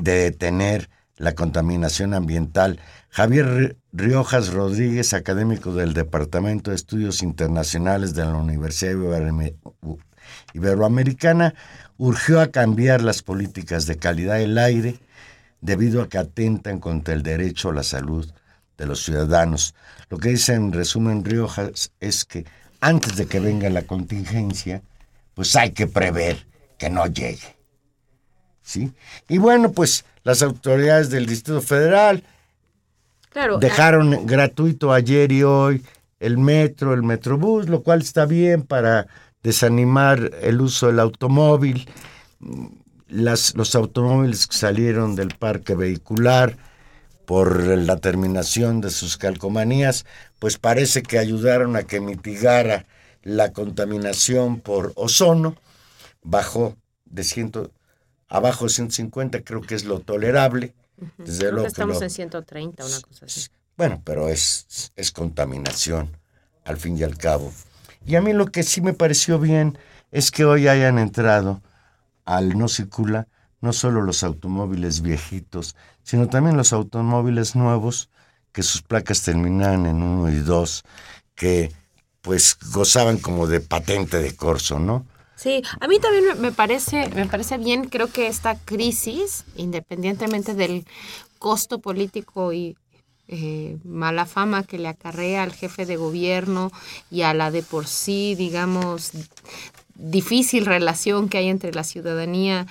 Speaker 2: de detener la contaminación ambiental. Javier Ri- Riojas Rodríguez, académico del Departamento de Estudios Internacionales de la Universidad Iberoamericana, urgió a cambiar las políticas de calidad del aire debido a que atentan contra el derecho a la salud de los ciudadanos. Lo que dice en resumen Riojas es que antes de que venga la contingencia, pues hay que prever que no llegue. ¿Sí? Y bueno, pues las autoridades del Distrito Federal Dejaron gratuito ayer y hoy el metro, el metrobús, lo cual está bien para desanimar el uso del automóvil. Las, los automóviles que salieron del parque vehicular por la terminación de sus calcomanías, pues parece que ayudaron a que mitigara la contaminación por ozono, bajó de ciento, abajo de 150, creo que es lo tolerable.
Speaker 1: Desde luego estamos en 130, una cosa así.
Speaker 2: Bueno, pero es, es contaminación, al fin y al cabo. Y a mí lo que sí me pareció bien es que hoy hayan entrado al no circula no solo los automóviles viejitos, sino también los automóviles nuevos que sus placas terminan en uno y dos, que pues gozaban como de patente de corso, ¿no?
Speaker 1: Sí, a mí también me parece, me parece bien, creo que esta crisis, independientemente del costo político y eh, mala fama que le acarrea al jefe de gobierno y a la de por sí, digamos, difícil relación que hay entre la ciudadanía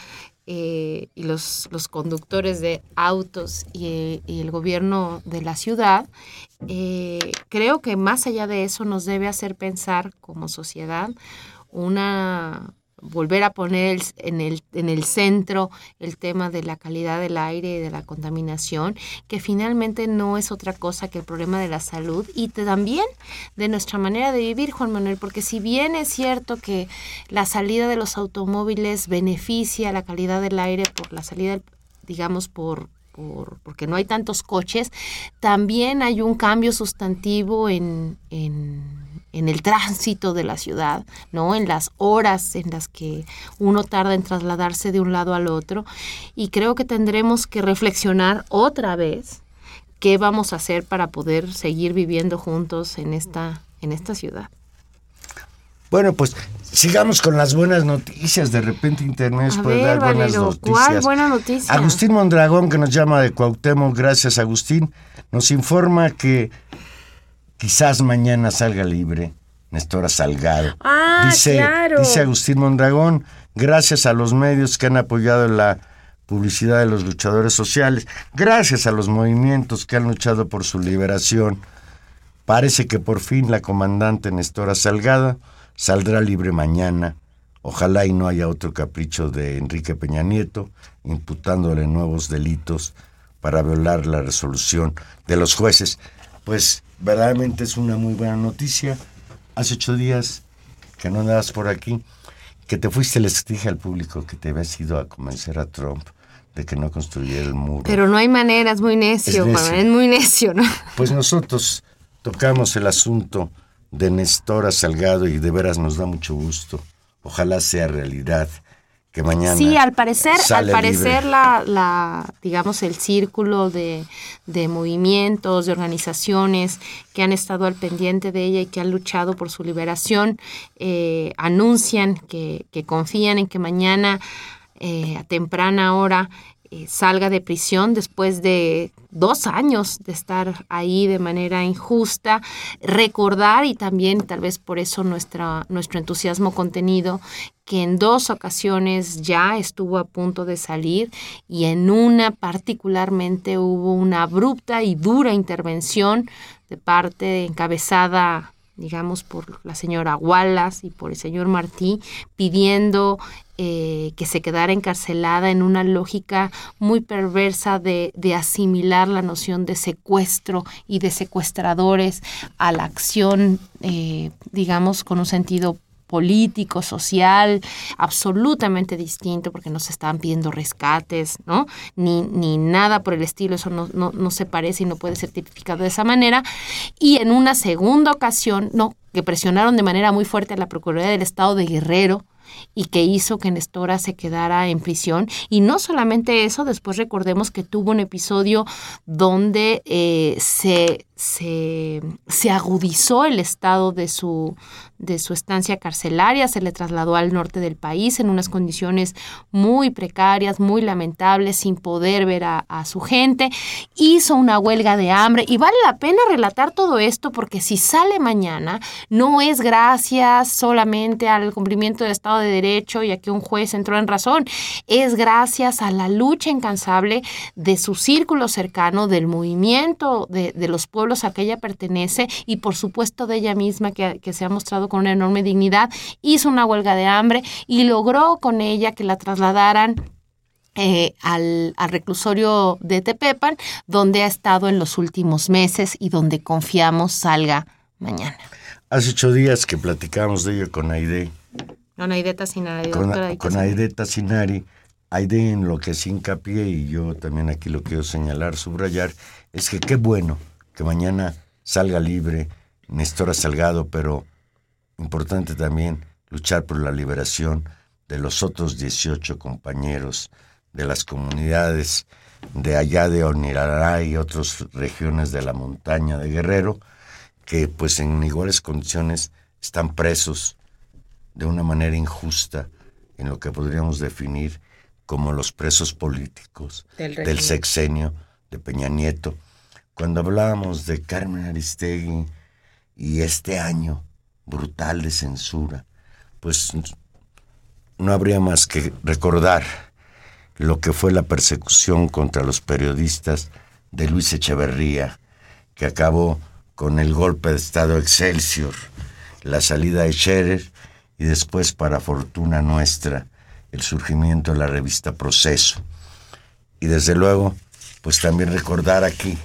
Speaker 1: eh, y los, los, conductores de autos y, el gobierno de la ciudad, eh, creo que más allá de eso nos debe hacer pensar como sociedad una volver a poner en, el, en el centro el tema de la calidad del aire y de la contaminación, que finalmente no es otra cosa que el problema de la salud y también de nuestra manera de vivir, Juan Manuel, porque si bien es cierto que la salida de los automóviles beneficia la calidad del aire por la salida, digamos, por, por, porque no hay tantos coches, también hay un cambio sustantivo en, en en el tránsito de la ciudad, ¿no? En las horas en las que uno tarda en trasladarse de un lado al otro. Y creo que tendremos que reflexionar otra vez qué vamos a hacer para poder seguir viviendo juntos en esta, en esta ciudad.
Speaker 2: Bueno, pues sigamos con las buenas noticias. De repente Internet puede dar buenas noticias.
Speaker 1: ¿Cuál buena noticia?
Speaker 2: Agustín Mondragón, que nos llama de Cuauhtémoc, gracias Agustín, nos informa que quizás mañana salga libre Nestora Salgado.
Speaker 1: Ah,
Speaker 2: dice,
Speaker 1: claro.
Speaker 2: dice Agustín Mondragón, gracias a los medios que han apoyado la publicidad de los luchadores sociales, gracias a los movimientos que han luchado por su liberación, parece que por fin la comandante Nestora Salgado saldrá libre mañana. Ojalá y no haya otro capricho de Enrique Peña Nieto imputándole nuevos delitos para violar la resolución de los jueces. Pues verdaderamente es una muy buena noticia. Hace ocho días que no andabas por aquí, que te fuiste, les dije al público que te habías ido a convencer a Trump de que no construyera el muro.
Speaker 1: Pero no hay manera, es muy necio, es, es muy necio, ¿no?
Speaker 2: Pues nosotros tocamos el asunto de Nestora Salgado y de veras nos da mucho gusto. Ojalá sea realidad mañana.
Speaker 1: Sí, al parecer, al parecer la, la, digamos, el círculo de, movimientos, de organizaciones que han estado al pendiente de ella y que han luchado por su liberación, eh, anuncian que, que, confían en que mañana eh, a temprana hora eh, salga de prisión después de dos años de estar ahí de manera injusta, recordar y también tal vez por eso nuestra, nuestro entusiasmo contenido, que en dos ocasiones ya estuvo a punto de salir y en una particularmente hubo una abrupta y dura intervención de parte encabezada digamos, por la señora Wallace y por el señor Martí, pidiendo eh, que se quedara encarcelada en una lógica muy perversa de, asimilar la noción de secuestro y de secuestradores a la acción, eh, digamos, con un sentido político, social, absolutamente distinto, porque no se estaban pidiendo rescates, ¿no? Ni, ni nada por el estilo, eso no, no, no se parece y no puede ser tipificado de esa manera. Y en una segunda ocasión, no, que presionaron de manera muy fuerte a la Procuraduría del Estado de Guerrero, y que hizo que Nestora se quedara en prisión. Y no solamente eso, después recordemos que tuvo un episodio donde eh, se, se, agudizó el estado de su, de su estancia carcelaria, se le trasladó al norte del país en unas condiciones muy precarias, muy lamentables, sin poder ver a, su gente. Hizo una huelga de hambre y vale la pena relatar todo esto porque si sale mañana no es gracias solamente al cumplimiento del Estado de Derecho y a que un juez entró en razón, es gracias a la lucha incansable de su círculo cercano, del movimiento de, los pueblos a que ella pertenece y por supuesto de ella misma que, que se ha mostrado con una enorme dignidad, hizo una huelga de hambre y logró con ella que la trasladaran eh, al, al, reclusorio de Tepepan, donde ha estado en los últimos meses y donde confiamos salga mañana.
Speaker 2: Hace ocho días que platicamos de ello con Aide.
Speaker 1: Con Aide Tassinari.
Speaker 2: Con, con Aide Tassinari. Aide en lo que se hincapié, y yo también aquí lo quiero señalar, subrayar, es que qué bueno que mañana salga libre Néstor Salgado, pero importante también luchar por la liberación de los otros 18 compañeros de las comunidades de allá de Onirará y otras regiones de la montaña de Guerrero, que pues en iguales condiciones están presos de una manera injusta en lo que podríamos definir como los presos políticos del, sexenio de Peña Nieto. Cuando hablábamos de Carmen Aristegui y este año brutal de censura, pues no habría más que recordar lo que fue la persecución contra los periodistas de Luis Echeverría, que acabó con el golpe de Estado Excelsior, la salida de Scherer y después, para fortuna nuestra, el surgimiento de la revista Proceso. Y desde luego, pues también recordar aquí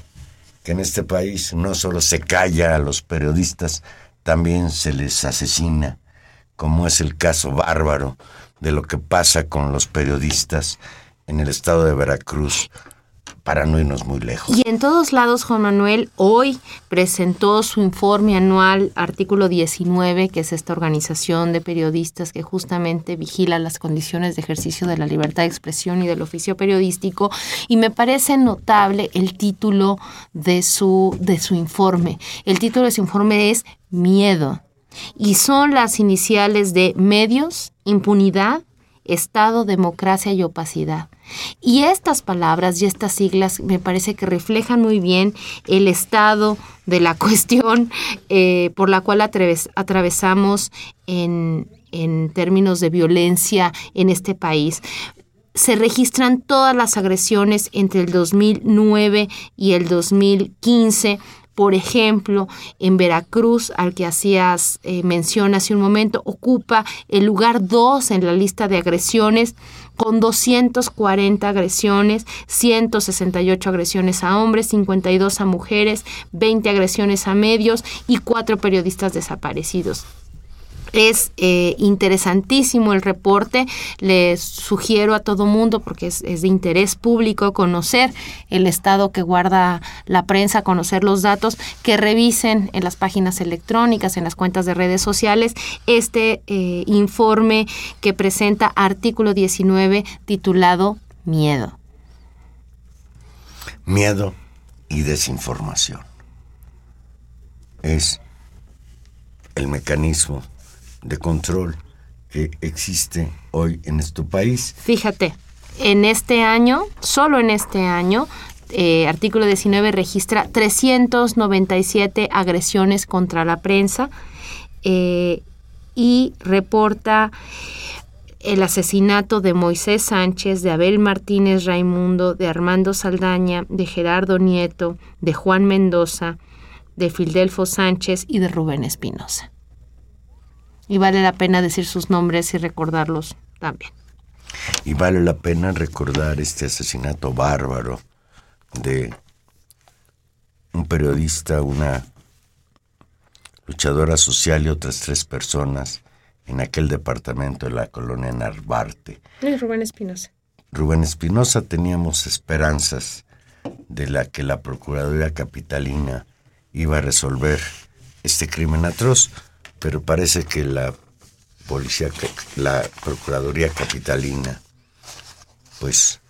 Speaker 2: que en este país no solo se calla a los periodistas, también se les asesina, como es el caso bárbaro de lo que pasa con los periodistas en el estado de Veracruz, para no irnos muy lejos.
Speaker 1: Y en todos lados, Juan Manuel, hoy presentó su informe anual, artículo 19, que es esta organización de periodistas que justamente vigila las condiciones de ejercicio de la libertad de expresión y del oficio periodístico, y me parece notable el título de su, de su informe. El título de su informe es Miedo, y son las iniciales de medios, impunidad, Estado, democracia y opacidad. Y estas palabras y estas siglas me parece que reflejan muy bien el estado de la cuestión eh, por la cual atravesamos en, en términos de violencia en este país. Se registran todas las agresiones entre el 2009 y el 2015 por ejemplo, en Veracruz, al que hacías eh, mención hace un momento, ocupa el lugar 2 en la lista de agresiones con 240 agresiones, 168 agresiones a hombres, 52 a mujeres, 20 agresiones a medios y 4 periodistas desaparecidos. Es eh, interesantísimo el reporte, les sugiero a todo mundo, porque es, de interés público conocer el estado que guarda la prensa, conocer los datos, que revisen en las páginas electrónicas, en las cuentas de redes sociales, este eh, informe que presenta artículo 19 titulado Miedo.
Speaker 2: Miedo y desinformación. Es el mecanismo de control que existe hoy en este país.
Speaker 1: Fíjate, en este año, solo en este año, eh, artículo 19 registra 397 agresiones contra la prensa eh, y reporta el asesinato de Moisés Sánchez, de Abel Martínez Raimundo, de Armando Saldaña, de Gerardo Nieto, de Juan Mendoza, de Fildelfo Sánchez y de Rubén Espinosa y vale la pena decir sus nombres y recordarlos también.
Speaker 2: Y vale la pena recordar este asesinato bárbaro de un periodista, una luchadora social y otras tres personas en aquel departamento de la colonia Narvarte.
Speaker 1: Y Rubén Espinosa.
Speaker 2: Rubén Espinosa teníamos esperanzas de la que la Procuraduría Capitalina iba a resolver este crimen atroz pero parece que la policía, la Procuraduría Capitalina, pues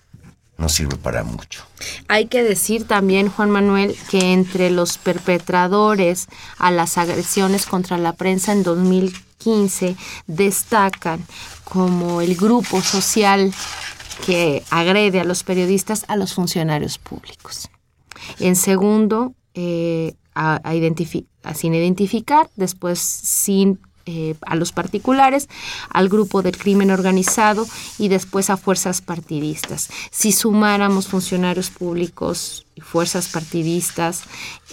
Speaker 2: no sirve para mucho.
Speaker 1: Hay que decir también, Juan Manuel, que entre los perpetradores a las agresiones contra la prensa en 2015 destacan como el grupo social que agrede a los periodistas a los funcionarios públicos. En segundo, eh, sin identificar, después sin eh, a los particulares, al grupo del crimen organizado y después a fuerzas partidistas. Si sumáramos funcionarios públicos y fuerzas partidistas,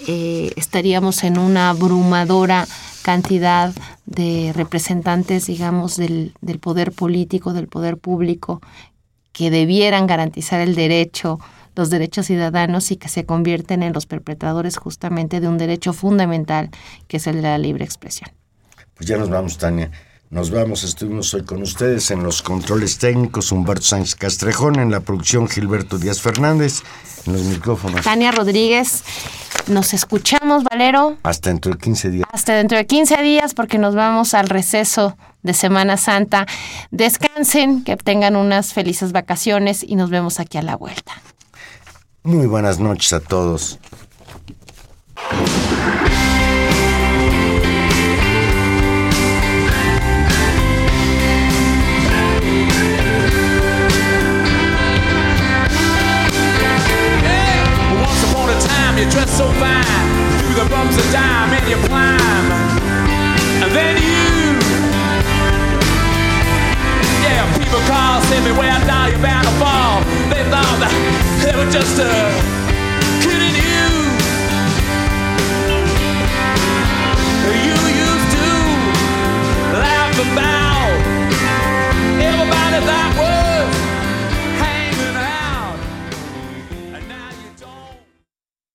Speaker 1: eh, estaríamos en una abrumadora cantidad de representantes, digamos, del, del poder político, del poder público, que debieran garantizar el derecho los derechos ciudadanos y que se convierten en los perpetradores justamente de un derecho fundamental que es el de la libre expresión.
Speaker 2: Pues ya nos vamos, Tania. Nos vamos, estuvimos hoy con ustedes en los controles técnicos, Humberto Sánchez Castrejón, en la producción Gilberto Díaz Fernández, en los micrófonos.
Speaker 1: Tania Rodríguez, nos escuchamos, Valero.
Speaker 2: Hasta dentro de 15 días.
Speaker 1: Hasta dentro de 15 días porque nos vamos al receso de Semana Santa. Descansen, que tengan unas felices vacaciones y nos vemos aquí a la vuelta.
Speaker 2: Muy buenas noches a todos. you dress so fine. Through the bumps of time and you climb. And then you Yeah, people call, say me where now you're bound to fall. They thought that just uh, a kid you. You used to laugh about everybody that was.